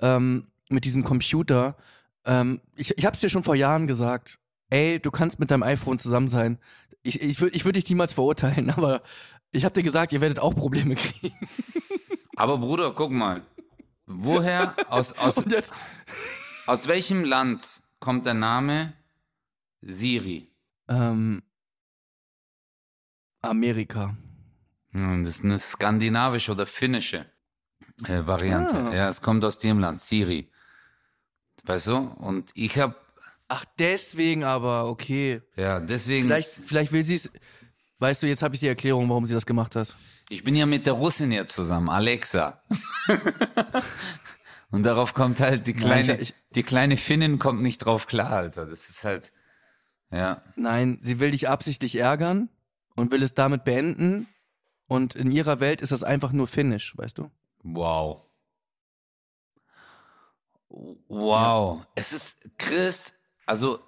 ähm, mit diesem Computer, ähm, ich, ich hab's dir schon vor Jahren gesagt, ey, du kannst mit deinem iPhone zusammen sein. Ich, ich würde ich würd dich niemals verurteilen, aber ich hab dir gesagt, ihr werdet auch Probleme kriegen. Aber Bruder, guck mal. Woher, aus, aus, aus welchem Land kommt der Name Siri? ähm, Amerika. Hm, Das ist eine skandinavische oder finnische äh, Variante. Ah. Ja, es kommt aus dem Land, Siri. Weißt du? Und ich hab, Ach, deswegen aber, okay. ja, deswegen, Vielleicht, ist- vielleicht will sie es. Weißt du, jetzt habe ich die Erklärung, warum sie das gemacht hat. ich bin ja mit der Russin jetzt zusammen, Alexa. Und darauf kommt halt die Nein, kleine, ich- die kleine Finnin kommt nicht drauf klar, Alter. Das ist halt, ja. Nein, sie will dich absichtlich ärgern und will es damit beenden. Und in ihrer Welt ist das einfach nur Finish, weißt du? Wow. Wow. Es ist, Chris, also,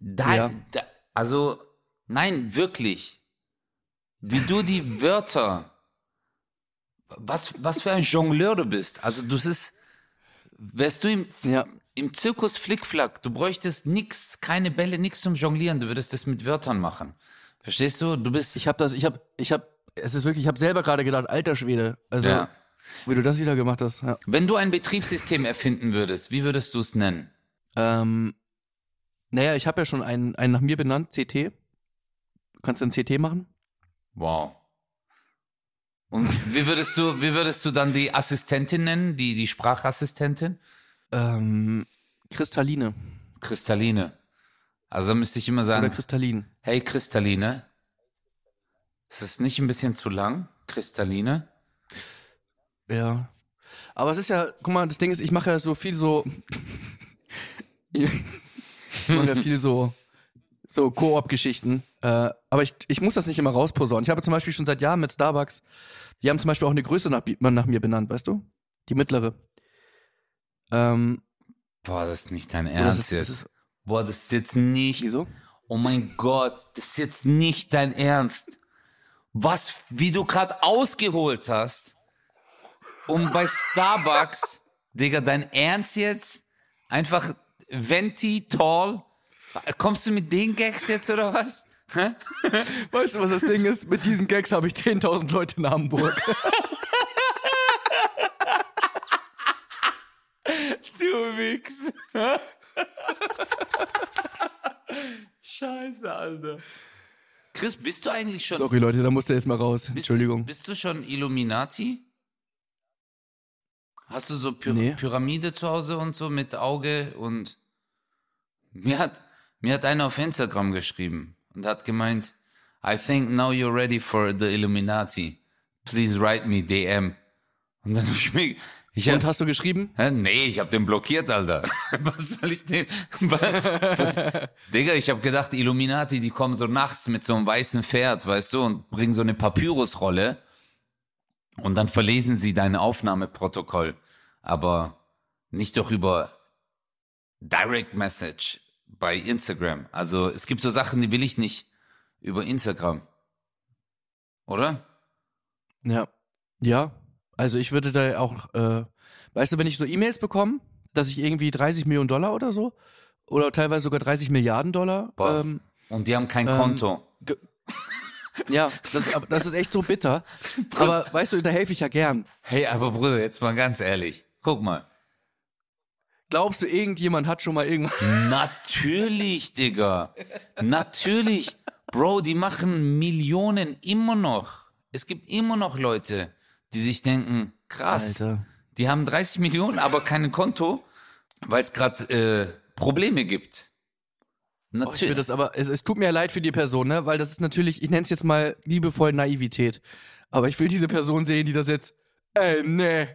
da, Ja. da, also, nein, wirklich. Wie du die Wörter, was, was für ein Jongleur du bist. Also, du bist, wärst du im, Ja. im Zirkus Flickflack, du bräuchtest nix, keine Bälle, nix zum Jonglieren, du würdest das mit Wörtern machen. Verstehst du? Du bist, Ich habe das, ich habe, ich habe, es ist wirklich, ich habe selber gerade gedacht, alter Schwede. Also, ja. wie du das wieder gemacht hast. Ja. Wenn du ein Betriebssystem erfinden würdest, wie würdest du es nennen? Ähm, Naja, ich habe ja schon einen, einen nach mir benannt, CT. Du kannst du einen CT machen? Wow. Und wie würdest du, wie würdest du dann die Assistentin nennen, die, die Sprachassistentin? Ähm, Kristalline. Kristalline. Also da müsste ich immer Oder sagen, Kristallin. hey Kristalline. Ist es nicht ein bisschen zu lang? Kristalline? Ja. Aber es ist ja, guck mal, das Ding ist, ich mache ja so viel so. ich mache ja viel so, so Koop-Geschichten. Äh, aber ich, ich muss das nicht immer rausposaunen. Ich habe zum Beispiel schon seit Jahren mit Starbucks, die haben zum Beispiel auch eine Größe nach, nach mir benannt, weißt du? Die mittlere. Ähm, Boah, das ist nicht dein das Ernst ist, jetzt. das ist, Boah, das ist jetzt nicht. wieso? Oh mein Gott, das ist jetzt nicht dein Ernst. Was, wie du gerade ausgeholt hast, um bei Starbucks, Digga, dein Ernst jetzt? Einfach Venti, Tall? Kommst du mit den Gags jetzt oder was? Hä? Weißt du, was das Ding ist? Mit diesen Gags habe ich 10.000 Leute in Hamburg. Du Wichs. Scheiße, Alter. Chris, bist du eigentlich schon. Sorry, Leute, da musste jetzt mal raus. bist, Entschuldigung. Bist du schon Illuminati? Hast du so Py Nee. Pyramide zu Hause und so mit Auge und mir hat mir hat einer auf Instagram geschrieben und hat gemeint, I think now you're ready for the Illuminati. Please write me DM. Und dann hab ich mir ich hab, Und hast du geschrieben? Hä? Nee, ich hab den blockiert, Alter. Was soll ich dem? Was? Digga, ich hab gedacht, Illuminati, die kommen so nachts mit so einem weißen Pferd, weißt du, und bringen so eine Papyrusrolle und dann verlesen sie dein Aufnahmeprotokoll. Aber nicht doch über Direct Message bei Instagram. Also es gibt so Sachen, die will ich nicht über Instagram. Oder? Ja. Ja. Also ich würde da auch, äh, weißt du, wenn ich so E-Mails bekomme, dass ich irgendwie 30 Millionen Dollar oder so, oder teilweise sogar 30 Milliarden Dollar, ähm, und die haben kein ähm, Konto. ja, das, das ist echt so bitter. Aber weißt du, da helfe ich ja gern. Hey, aber Bruder, jetzt mal ganz ehrlich. Guck mal. Glaubst du, irgendjemand hat schon mal irgendwas? Natürlich, Digga. Natürlich. Bro, die machen Millionen immer noch. Es gibt immer noch Leute, die sich denken, krass, Alter. die haben 30 Millionen, aber kein Konto, weil es gerade äh, Probleme gibt. Oh, ich will Natürlich. das aber, es, es tut mir leid für die Person, ne? Weil das ist natürlich, ich nenne es jetzt mal liebevoll Naivität. Aber ich will diese Person sehen, die das jetzt, ey, nee,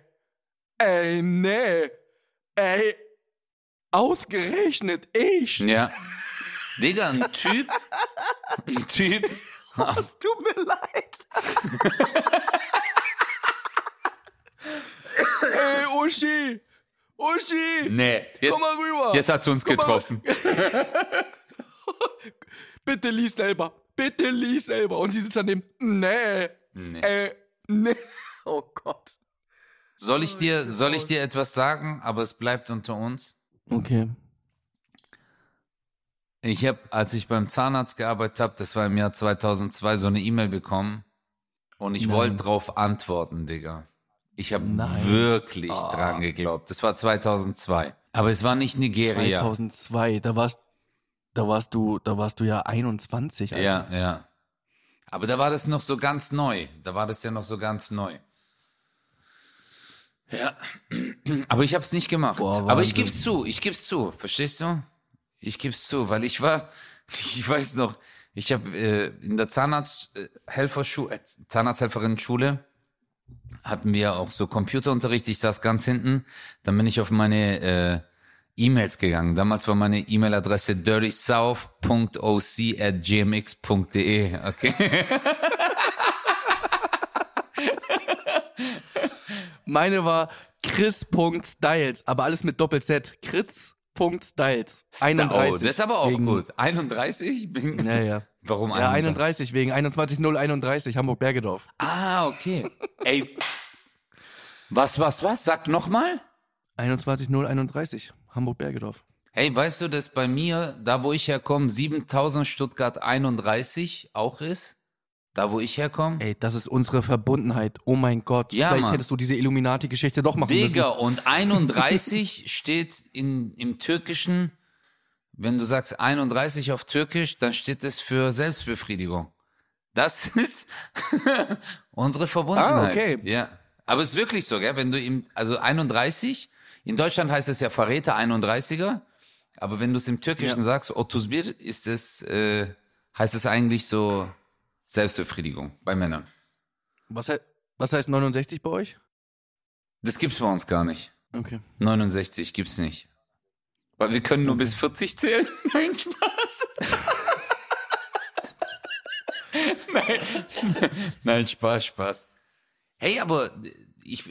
ey, nee, ey, ausgerechnet ich. ja. Digga, ein Typ, ein Typ, Es tut mir leid. ey, Uschi, Uschi, nee, jetzt, komm mal rüber. jetzt hat's uns Komm getroffen. Bitte lies selber, bitte lies selber. Und sie sitzt daneben, nee, Nee. äh, nee. Oh Gott. Soll ich dir, soll ich dir etwas sagen, aber es bleibt unter uns? Okay. Ich habe, als ich beim Zahnarzt gearbeitet habe, das war im Jahr 2002, so eine E-Mail bekommen und ich wollte drauf antworten, Digga. Ich habe wirklich Ah. dran geglaubt. Das war 2002. Aber es war nicht Nigeria. 2002, da warst, da warst du, da warst du ja 21. Alter. Ja, ja. Aber da war das noch so ganz neu. Da war das ja noch so ganz neu. Ja. Aber ich habe es nicht gemacht. Boah, Aber ich geb's zu. Ich geb's zu. Verstehst du? Ich geb's zu, weil ich war, ich weiß noch, ich habe äh, in der Zahnarzthelferschule, äh, Zahnarzthelferinnen-Schule hatten wir auch so Computerunterricht. Ich saß ganz hinten. Dann bin ich auf meine äh, E-Mails gegangen. Damals war meine E-Mail-Adresse dirtysouth.oc at gmx.de. Okay. Meine war Chris.styles, aber alles mit Doppel-Z. Chris.styles. 31. Oh, das ist aber auch wegen, gut. 31? Bin- Ja, ja. Warum Ja, 31? 31, wegen 21031, Hamburg-Bergedorf. Ah, okay. Ey. Was, was, was? Sag nochmal. 21031, Hamburg-Bergedorf. Hey, weißt du, dass bei mir, da wo ich herkomme, 7000 Stuttgart 31 auch ist? Da wo ich herkomme? Ey, das ist unsere Verbundenheit. Oh mein Gott. Ja, Vielleicht Mann. hättest du diese Illuminati-Geschichte doch machen Digga, müssen. und 31 steht in, im Türkischen wenn du sagst 31 auf Türkisch, dann steht es für Selbstbefriedigung. Das ist unsere Verbundenheit. Ah, okay. Ja. Aber es ist wirklich so, gell? Wenn du ihm, also 31, in Deutschland heißt es ja Verräter 31er, aber wenn du es im Türkischen Ja. sagst, Otuzbir, ist es, äh, heißt es eigentlich so Selbstbefriedigung bei Männern. Was, he was heißt 69 bei euch? Das gibt's bei uns gar nicht. Okay. 69 gibt's nicht. Weil wir können nur bis 40 zählen. Nein, Spaß. Nein. Nein, Spaß, Spaß. Hey, aber ich,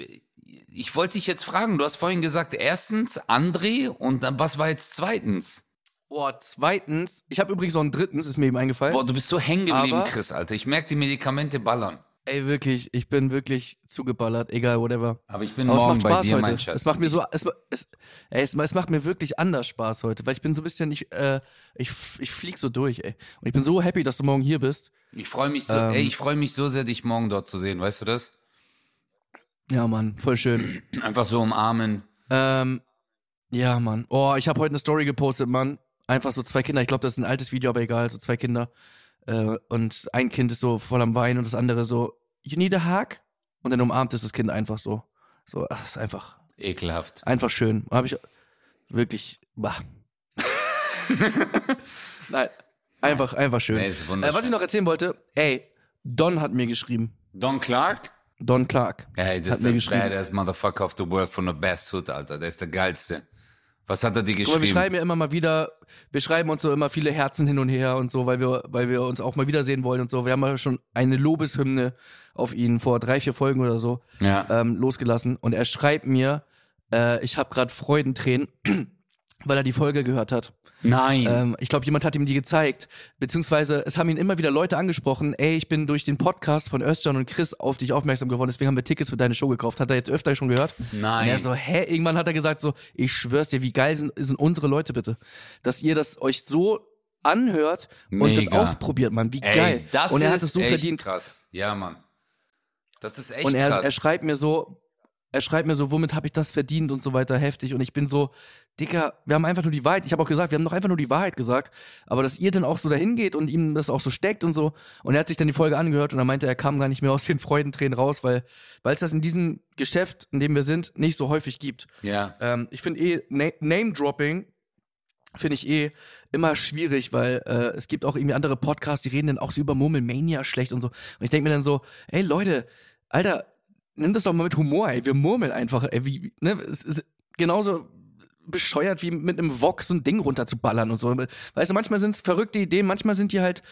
ich wollte dich jetzt fragen, du hast vorhin gesagt, erstens André und dann was war jetzt zweitens? Boah, zweitens, ich habe übrigens noch einen drittens, ist mir eben eingefallen. Boah, du bist so hängen geblieben, Aber- Chris, Alter. Ich merke, die Medikamente ballern. Ey, wirklich, ich bin wirklich zugeballert, egal, whatever. Aber ich bin Aber morgen bei dir, heute. mein Schatz. Es macht mir so, es, es, ey, es, es macht mir wirklich anders Spaß heute, weil ich bin so ein bisschen, ich, äh, ich, ich flieg so durch, ey. Und ich bin so happy, dass du morgen hier bist. Ich freue mich so, Ähm. ey, ich freue mich so sehr, dich morgen dort zu sehen, weißt du das? Ja, Mann, voll schön. Einfach so umarmen. ähm, ja, Mann. Oh, ich habe heute eine Story gepostet, Mann. Einfach so zwei Kinder. Ich glaube, das ist ein altes Video, aber egal. So zwei Kinder. Äh, und ein Kind ist so voll am Weinen und das andere so, you need a hug? Und dann umarmt es das Kind einfach so. So, ach, ist einfach, Ekelhaft. einfach schön. Habe ich wirklich, bah. Nein, einfach, einfach schön. Nee, ist Äh, was ich noch erzählen wollte, ey, Don hat mir geschrieben. Don Clark? Don Clark. Ey, das Hat ist mir der geschrieben. baddest Motherfucker of the world von der Best Hood, Alter. Der ist der geilste. Was hat er dir Guck mal, wir geschrieben? schreiben ja immer mal wieder, wir schreiben uns so immer viele Herzen hin und her und so, weil wir, weil wir uns auch mal wiedersehen wollen und so. Wir haben ja schon eine Lobeshymne auf ihn vor drei, vier Folgen oder so ja. ähm, losgelassen und er schreibt mir, äh, ich habe gerade Freudentränen, weil er die Folge gehört hat. Nein. Ähm, ich glaube, jemand hat ihm die gezeigt. Beziehungsweise es haben ihn immer wieder Leute angesprochen, ey, ich bin durch den Podcast von Özcan und Chris auf dich aufmerksam geworden, deswegen haben wir Tickets für deine Show gekauft. Hat er jetzt öfter schon gehört? Und Nein. er so, hä? Irgendwann hat er gesagt so, ich schwör's dir, wie geil sind, sind unsere Leute bitte. Dass ihr das euch so anhört und das Mega. ausprobiert, Mann. Wie Ey, geil. das und er ist hat es so echt verdient. krass. Ja, Mann. Das ist echt Und er, krass. er schreibt mir so, er schreibt mir so, womit habe ich das verdient und so weiter, heftig. Und ich bin so, Dicker, wir haben einfach nur die Wahrheit. Ich habe auch gesagt, wir haben doch einfach nur die Wahrheit gesagt. Aber dass ihr dann auch so dahin geht und ihm das auch so steckt und so. Und er hat sich dann die Folge angehört und er meinte, er kam gar nicht mehr aus den Freudentränen raus, weil es das in diesem Geschäft, in dem wir sind, nicht so häufig gibt. ja. Ähm, ich finde eh, Na Name-Dropping finde ich eh immer schwierig, weil äh, es gibt auch irgendwie andere Podcasts, die reden dann auch so über Murmelmania schlecht und so. Und ich denke mir dann so, ey Leute, Alter, nimm das doch mal mit Humor, ey. Wir murmeln einfach, ey. Wie, ne? Es ist genauso bescheuert wie mit einem Wok so ein Ding runterzuballern und so. Weißt du, manchmal sind es verrückte Ideen, manchmal sind die halt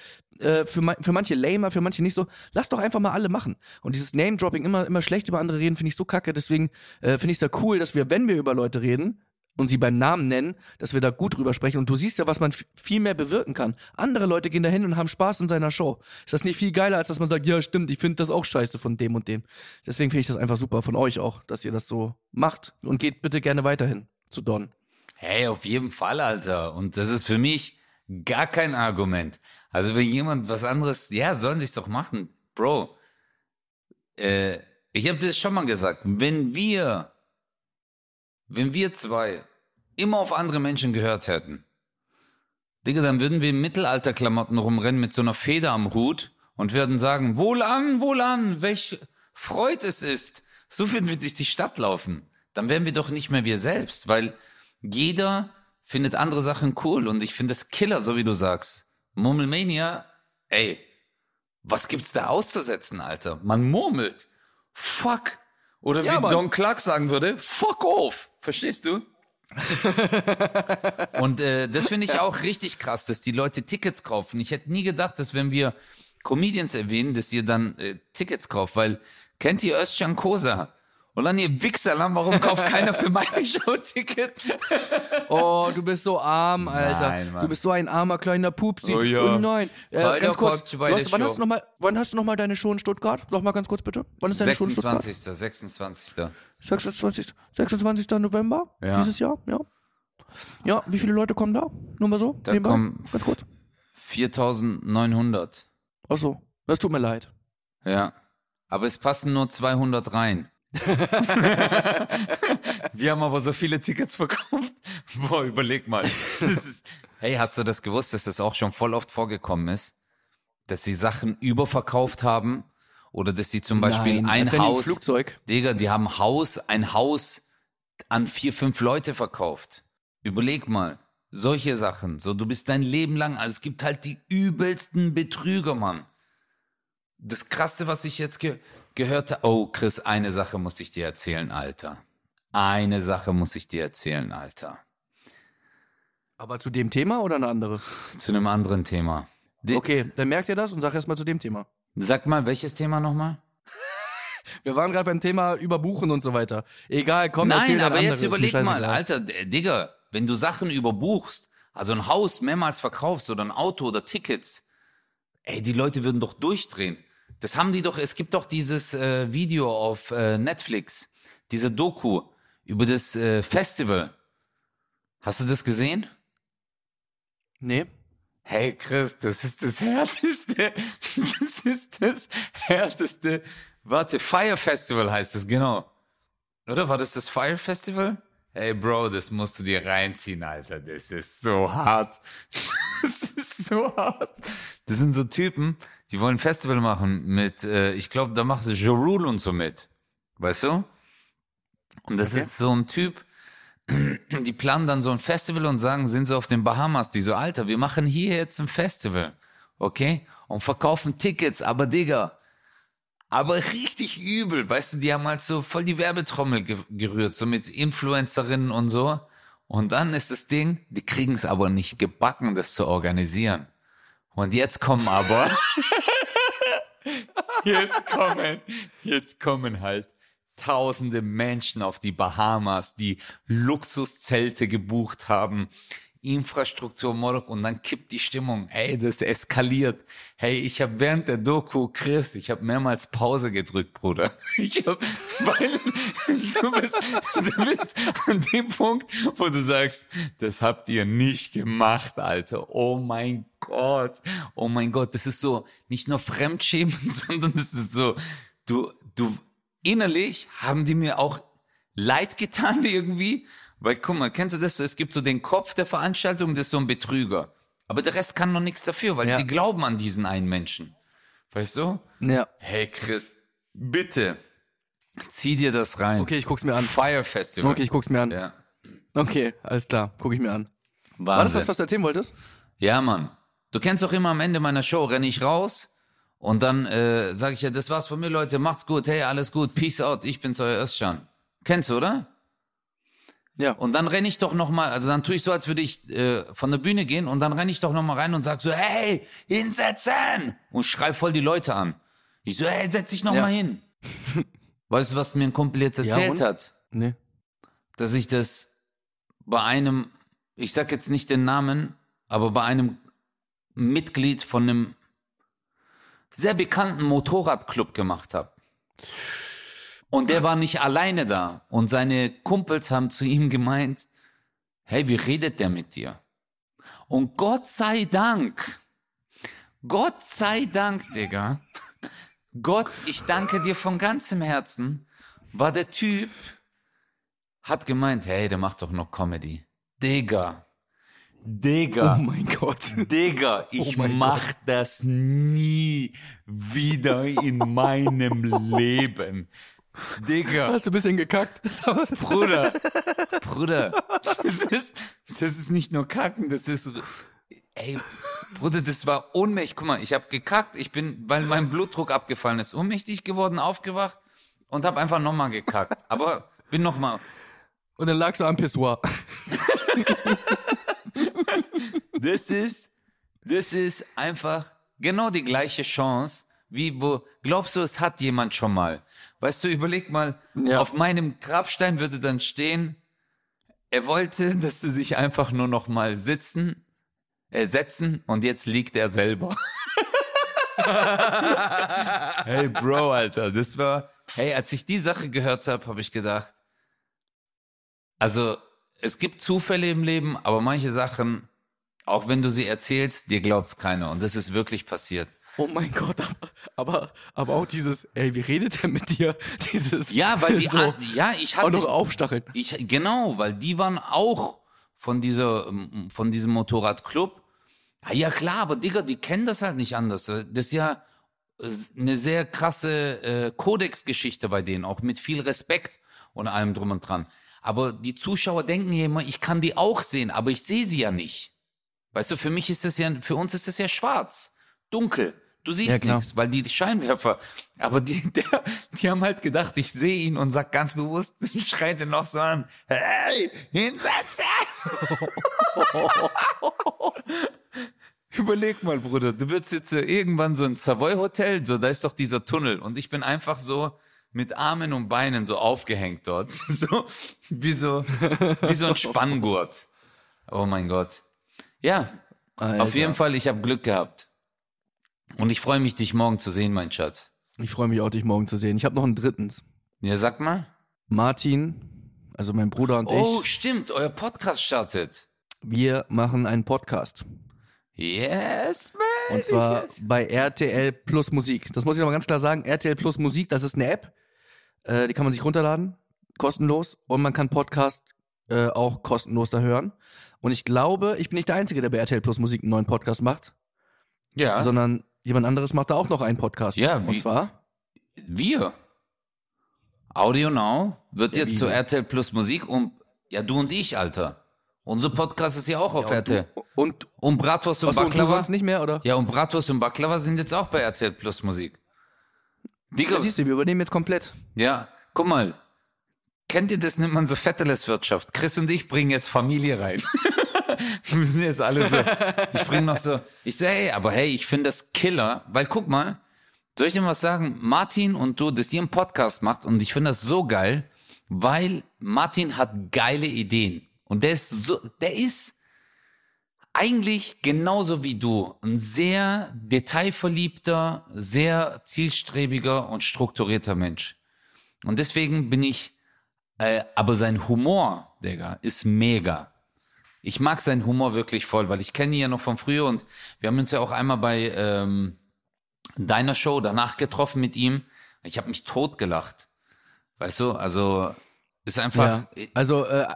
äh, für, ma für manche lamer, für manche nicht so. Lass doch einfach mal alle machen. Und dieses Name-Dropping, immer, immer schlecht über andere reden, finde ich so kacke. Deswegen äh, finde ich es ja cool, dass wir, wenn wir über Leute reden, und sie beim Namen nennen, dass wir da gut drüber sprechen. Und du siehst ja, was man viel mehr bewirken kann. Andere Leute gehen da hin und haben Spaß in seiner Show. Ist das nicht viel geiler, als dass man sagt, ja, stimmt, ich finde das auch scheiße von dem und dem. Deswegen finde ich das einfach super von euch auch, dass ihr das so macht. Und geht bitte gerne weiterhin zu Don. Hey, auf jeden Fall, Alter. Und das ist für mich gar kein Argument. Also wenn jemand was anderes, ja, sollen sie es doch machen. Bro, äh, ich habe das schon mal gesagt. Wenn wir, wenn wir zwei immer auf andere Menschen gehört hätten, Digga, dann würden wir in Mittelalterklamotten rumrennen mit so einer Feder am Hut und würden sagen, wohlan, wohlan, welch Freud es ist. So würden wir durch die Stadt laufen. Dann wären wir doch nicht mehr wir selbst, weil jeder findet andere Sachen cool und ich finde es Killer, so wie du sagst. Murmelmania, ey, was gibt's da auszusetzen, Alter? Man murmelt. Fuck. Oder wie Ja, Mann. Don Clark sagen würde, fuck off. Verstehst du? Und äh, das finde ich auch richtig krass, dass die Leute Tickets kaufen. Ich hätte nie gedacht, dass wenn wir Comedians erwähnen, dass ihr dann äh, Tickets kauft, weil kennt ihr Özcan Kosa? Und dann ihr Wichserlamm, warum kauft keiner für meine Show Ticket? Oh, du bist so arm, Alter. Nein, Mann. du bist so ein armer kleiner Pupsi. Oh ja. Oh nein. Äh, ganz kurz. Du hast, wann, Show. hast du noch mal, wann hast du noch mal deine Show in Stuttgart? Sag mal ganz kurz bitte. Wann ist deine Show in Stuttgart? 26. 26. 26. 26. November Ja. dieses Jahr, ja. Ja, wie viele Leute kommen da? Nur mal so? Da nebenbei? kommen Ganz kurz. 4900. Ach so, das tut mir leid. Ja. Aber es passen nur 200 rein. Wir haben aber so viele Tickets verkauft. Boah, überleg mal. Ist, Hey, hast du das gewusst, dass das auch schon voll oft vorgekommen ist? Dass sie Sachen überverkauft haben oder dass sie zum Beispiel Nein, ein die Haus, Flugzeug. Digga, die haben ein Haus, ein Haus an vier, fünf Leute verkauft. Überleg mal, solche Sachen. So, du bist dein Leben lang, also es gibt halt die übelsten Betrüger, Mann. Das Krasse, was ich jetzt ge gehört habe. Oh, Chris, eine Sache muss ich dir erzählen, Alter. Eine Sache muss ich dir erzählen, Alter. Aber zu dem Thema oder eine andere? Zu einem anderen Thema. Die, Okay, dann merkt ihr das und sag erst mal zu dem Thema. Sag mal, welches Thema nochmal? Wir waren gerade beim Thema Überbuchen und so weiter. Egal, komm, erzähl Nein, dein aber jetzt überleg mal. Alter, Digga, wenn du Sachen überbuchst, also ein Haus mehrmals verkaufst oder ein Auto oder Tickets, ey, die Leute würden doch durchdrehen. Das haben die doch, es gibt doch dieses äh, Video auf äh, Netflix, diese Doku über das äh, Festival. Hast du das gesehen? Nee. Hey Chris, das ist das härteste, das ist das härteste. Warte, Fire Festival heißt es, genau. Oder war das das Fire Festival? Hey Bro, das musst du dir reinziehen, Alter. Das ist so hart. Das ist so hart. Das sind so Typen, die wollen ein Festival machen mit, äh, ich glaube, da macht Jo Rule und so mit. Weißt du? Und das Okay. ist so ein Typ, die planen dann so ein Festival und sagen, sind so auf den Bahamas, die so, Alter, wir machen hier jetzt ein Festival, okay? Und verkaufen Tickets, aber Digga, aber richtig übel, weißt du, die haben halt so voll die Werbetrommel ge gerührt, so mit Influencerinnen und so. Und dann ist das Ding, die kriegen es aber nicht gebacken, das zu organisieren. Und jetzt kommen aber, jetzt kommen, jetzt kommen halt tausende Menschen auf die Bahamas, die Luxuszelte gebucht haben, Infrastruktur Morok und dann kippt die Stimmung. Ey, das eskaliert. Hey, ich habe während der Doku, Chris, ich habe mehrmals Pause gedrückt, Bruder. Ich habe, weil du bist, du bist an dem Punkt, wo du sagst, das habt ihr nicht gemacht, Alter. Oh mein Gott. Oh mein Gott, das ist so nicht nur Fremdschämen, sondern das ist so, du, du, innerlich haben die mir auch leid getan irgendwie. Weil, guck mal, kennst du das? so? Es gibt so den Kopf der Veranstaltung, das ist so ein Betrüger. Aber der Rest kann noch nichts dafür, weil Ja. die glauben an diesen einen Menschen. Weißt du? Ja. Hey Chris, bitte, zieh dir das rein. Okay, ich guck's mir an. Fire Festival. Okay, ich guck's mir an. Ja. Okay, alles klar, guck ich mir an. Wahnsinn. War das das, was du erzählen wolltest? Ja, Mann. Du kennst doch immer am Ende meiner Show, renne ich raus und dann äh, sage ich ja, das war's von mir, Leute, macht's gut, hey, alles gut, peace out, ich bin's, euer Özcan. Kennst du, oder? Ja. Und dann renne ich doch noch mal, also dann tue ich so, als würde ich äh, von der Bühne gehen und dann renne ich doch noch mal rein und sag so, hey, hinsetzen! Und schrei voll die Leute an. Ich so, hey, setz dich noch Ja. mal hin. weißt du, was mir ein Kumpel jetzt Ja, erzählt und? hat? Nee. Dass ich das bei einem, ich sag jetzt nicht den Namen, aber bei einem Mitglied von einem sehr bekannten Motorradclub gemacht habe. Und der war nicht alleine da. Und seine Kumpels haben zu ihm gemeint, hey, wie redet der mit dir? Und Gott sei Dank, Gott sei Dank, Digga, Gott, ich danke dir von ganzem Herzen, war der Typ, hat gemeint, hey, der macht doch noch Comedy. Digga, Digga. Oh mein Gott. Digga, ich mein mach das nie wieder in meinem Leben. Digga, Hast du ein bisschen gekackt? Bruder, Bruder, das ist, das ist nicht nur kacken, das ist, ey, Bruder, das war ohnmächtig. Guck mal, ich habe gekackt, ich bin, weil mein Blutdruck abgefallen ist, ohnmächtig geworden, aufgewacht und habe einfach nochmal gekackt. Aber bin nochmal, Und dann lagst du am Pissoir. Das ist, das ist einfach genau die gleiche Chance, wie wo, glaubst du, es hat jemand schon mal? Weißt du, überleg mal, Ja. auf meinem Grabstein würde dann stehen, er wollte, dass sie sich einfach nur noch mal sitzen, äh, setzen und jetzt liegt er selber. hey Bro, Alter, das war, hey, als ich die Sache gehört habe, habe ich gedacht, also es gibt Zufälle im Leben, aber manche Sachen, auch wenn du sie erzählst, dir glaubt's keiner. Und das ist wirklich passiert. Oh mein Gott, aber, aber, aber auch dieses, ey, wie redet er mit dir? Dieses, Ja, weil die, so, ja, ich auch noch hatte, aufstacheln. ich, genau, weil die waren auch von dieser, ähm, von diesem Motorradclub. Ja, ja klar, aber Digga, die kennen das halt nicht anders. Das ist ja äh, eine sehr krasse äh, Kodex-Geschichte bei denen, auch mit viel Respekt und allem drum und dran. Aber die Zuschauer denken ja immer, ich kann die auch sehen, aber ich sehe sie ja nicht. Weißt du, für mich ist das ja, für uns ist das ja schwarz, dunkel. Du Ja, siehst klar. nichts, weil die Scheinwerfer, aber die, der, die haben halt gedacht, ich sehe ihn und sag ganz bewusst, schreit ihn noch so an, hey, hinsetzen! Überleg mal, Bruder, du wirst jetzt irgendwann so ein Savoy-Hotel, so, da ist doch dieser Tunnel und ich bin einfach so mit Armen und Beinen so aufgehängt dort, so, wie so, wie so ein Spanngurt. Oh mein Gott. Ja, Alter. auf jeden Fall, ich habe Glück gehabt. Und ich freue mich, dich morgen zu sehen, mein Schatz. Ich freue mich auch, dich morgen zu sehen. Ich habe noch einen drittens. Ja, sag mal. Martin, also mein Bruder und Oh, ich, stimmt, euer Podcast startet. wir machen einen Podcast. Yes, man. Und zwar bei RTL Plus Musik. Das muss ich noch mal ganz klar sagen. RTL Plus Musik, das ist eine App. Äh, die kann man sich runterladen, kostenlos. Und man kann Podcast äh, auch kostenlos da hören. Und ich glaube, ich bin nicht der Einzige, der bei RTL Plus Musik einen neuen Podcast macht, Ja, sondern jemand anderes macht da auch noch einen Podcast. Ja, Und wie- zwar, wir. Audio Now wird Ja, jetzt zu? RTL Plus Musik und ja, du und ich, Alter. Unser Podcast ist ja auch auf RTL. und, Und Bratwurst und achso, und Baklava. sonst nicht mehr, oder? Ja, und Bratwurst und Baklava sind jetzt auch bei RTL Plus Musik. Digga, Ja, siehst du, wir übernehmen jetzt komplett. ja, guck mal. Kennt ihr das, nennt man so Fetteles-Wirtschaft. Chris und ich bringen jetzt Familie rein. Wir müssen jetzt alle so, ich bringe noch so, ich so, hey, aber hey, ich finde das Killer, weil guck mal, soll ich dir was sagen? Martin und du, dass ihr einen Podcast macht und ich finde das so geil, weil Martin hat geile Ideen und der ist so, der ist eigentlich genauso wie du, ein sehr detailverliebter, sehr zielstrebiger und strukturierter Mensch. Und deswegen bin ich, äh, aber sein Humor, Digga, ist mega. Ich mag seinen Humor wirklich voll, weil ich kenne ihn ja noch von früher und wir haben uns ja auch einmal bei ähm, deiner Show danach getroffen mit ihm. Ich habe mich totgelacht. Weißt du, also ist einfach. Ja. Also, äh,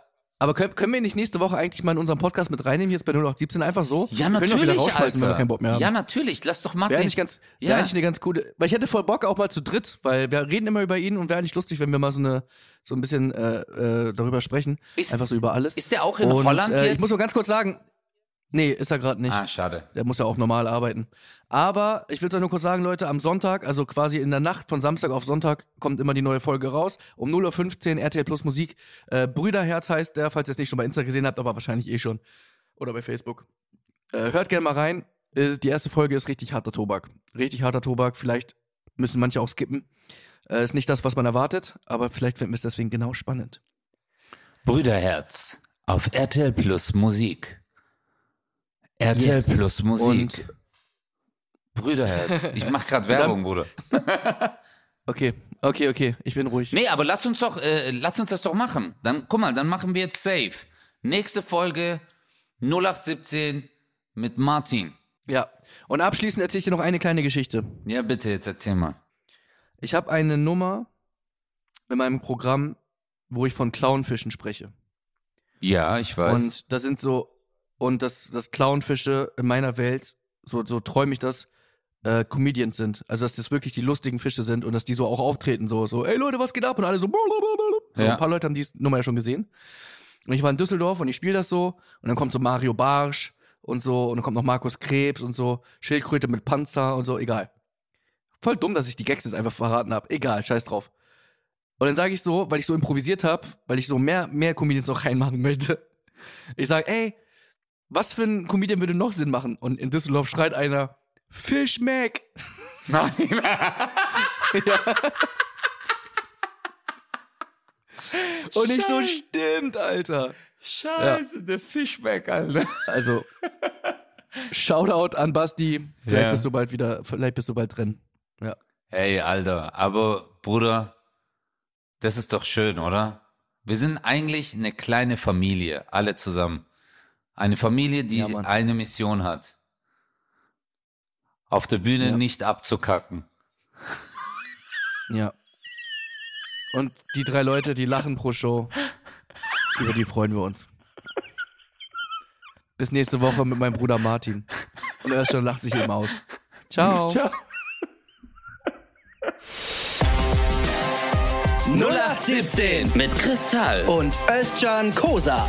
aber können, können wir nicht nächste Woche eigentlich mal in unseren Podcast mit reinnehmen, jetzt bei 0817 einfach so? Ja, Wir können natürlich, rausschmeißen, Alter. wenn wir keinen Bock mehr haben. Ja, natürlich. Lass doch Wäre Martin. eigentlich ganz, Ja. wäre eigentlich eine ganz coole, weil ich hätte voll Bock auch mal zu dritt, weil wir reden immer über ihn und wäre eigentlich lustig, wenn wir mal so eine, so ein bisschen äh, äh, darüber sprechen. Ist- Einfach so über alles. ist der auch in und, Holland äh, jetzt? Ich muss nur ganz kurz sagen, nee, ist er gerade nicht. ah, schade. Der muss ja auch normal arbeiten. Aber ich will es euch nur kurz sagen, Leute, am Sonntag, also quasi in der Nacht von Samstag auf Sonntag, kommt immer die neue Folge raus. Um 0.15 Uhr RTL Plus Musik. Äh, Brüderherz heißt der, falls ihr es nicht schon bei Insta gesehen habt, aber wahrscheinlich eh schon. Oder bei Facebook. Äh, hört gerne mal rein. Äh, die erste Folge ist richtig harter Tobak. Richtig harter Tobak. Vielleicht müssen manche auch skippen. Äh, ist nicht das, was man erwartet, aber vielleicht finden wir es deswegen genau spannend. Brüderherz auf RTL Plus Musik. RTL Yes. Plus Musik. Und Brüderherz. Ich mach grad Werbung, Bruder. okay, okay, okay, ich bin ruhig. Nee, aber lass uns doch, äh, lass uns das doch machen. Dann, guck mal, dann machen wir jetzt safe. Nächste Folge 0817 mit Martin. Ja. Und abschließend erzähle ich dir noch eine kleine Geschichte. Ja, bitte, jetzt erzähl mal. Ich habe eine Nummer in meinem Programm, wo ich von Clownfischen spreche. Ja, ich weiß. Und das sind so, und das, das Clownfische in meiner Welt, so, so träume ich das, äh, Comedians sind. Also, dass das wirklich die lustigen Fische sind und dass die so auch auftreten, so, so, ey Leute, was geht ab? Und alle so, so Ja. ein paar Leute haben die Nummer ja schon gesehen. Und ich war in Düsseldorf und ich spiele das so, und dann kommt so Mario Barsch und so, und dann kommt noch Markus Krebs und so, Schildkröte mit Panzer und so, egal. Voll dumm, dass ich die Gags jetzt einfach verraten habe. Egal, scheiß drauf. Und dann sage ich so, weil ich so improvisiert habe, weil ich so mehr, mehr Comedians noch reinmachen möchte. Ich sage, ey, was für ein Comedian würde noch Sinn machen? Und in Düsseldorf schreit einer, Fish Mac. Nein. Und ich so, stimmt, Alter. Scheiße, der Fischback, Alter. Also, Shoutout an Basti. Vielleicht Ja. bist du bald wieder, vielleicht bist du bald drin. Ja. Hey, Alter, aber Bruder, das ist doch schön, oder? Wir sind eigentlich eine kleine Familie, alle zusammen. Eine Familie, die Ja, eine Mission hat. Auf der Bühne Ja. nicht abzukacken. Ja. Und die drei Leute, die lachen pro Show, über die freuen wir uns. Bis nächste Woche mit meinem Bruder Martin. Und Özcan lacht sich eben aus. Ciao. Ciao. 0817 mit Kristall. Und Özcan Kosa.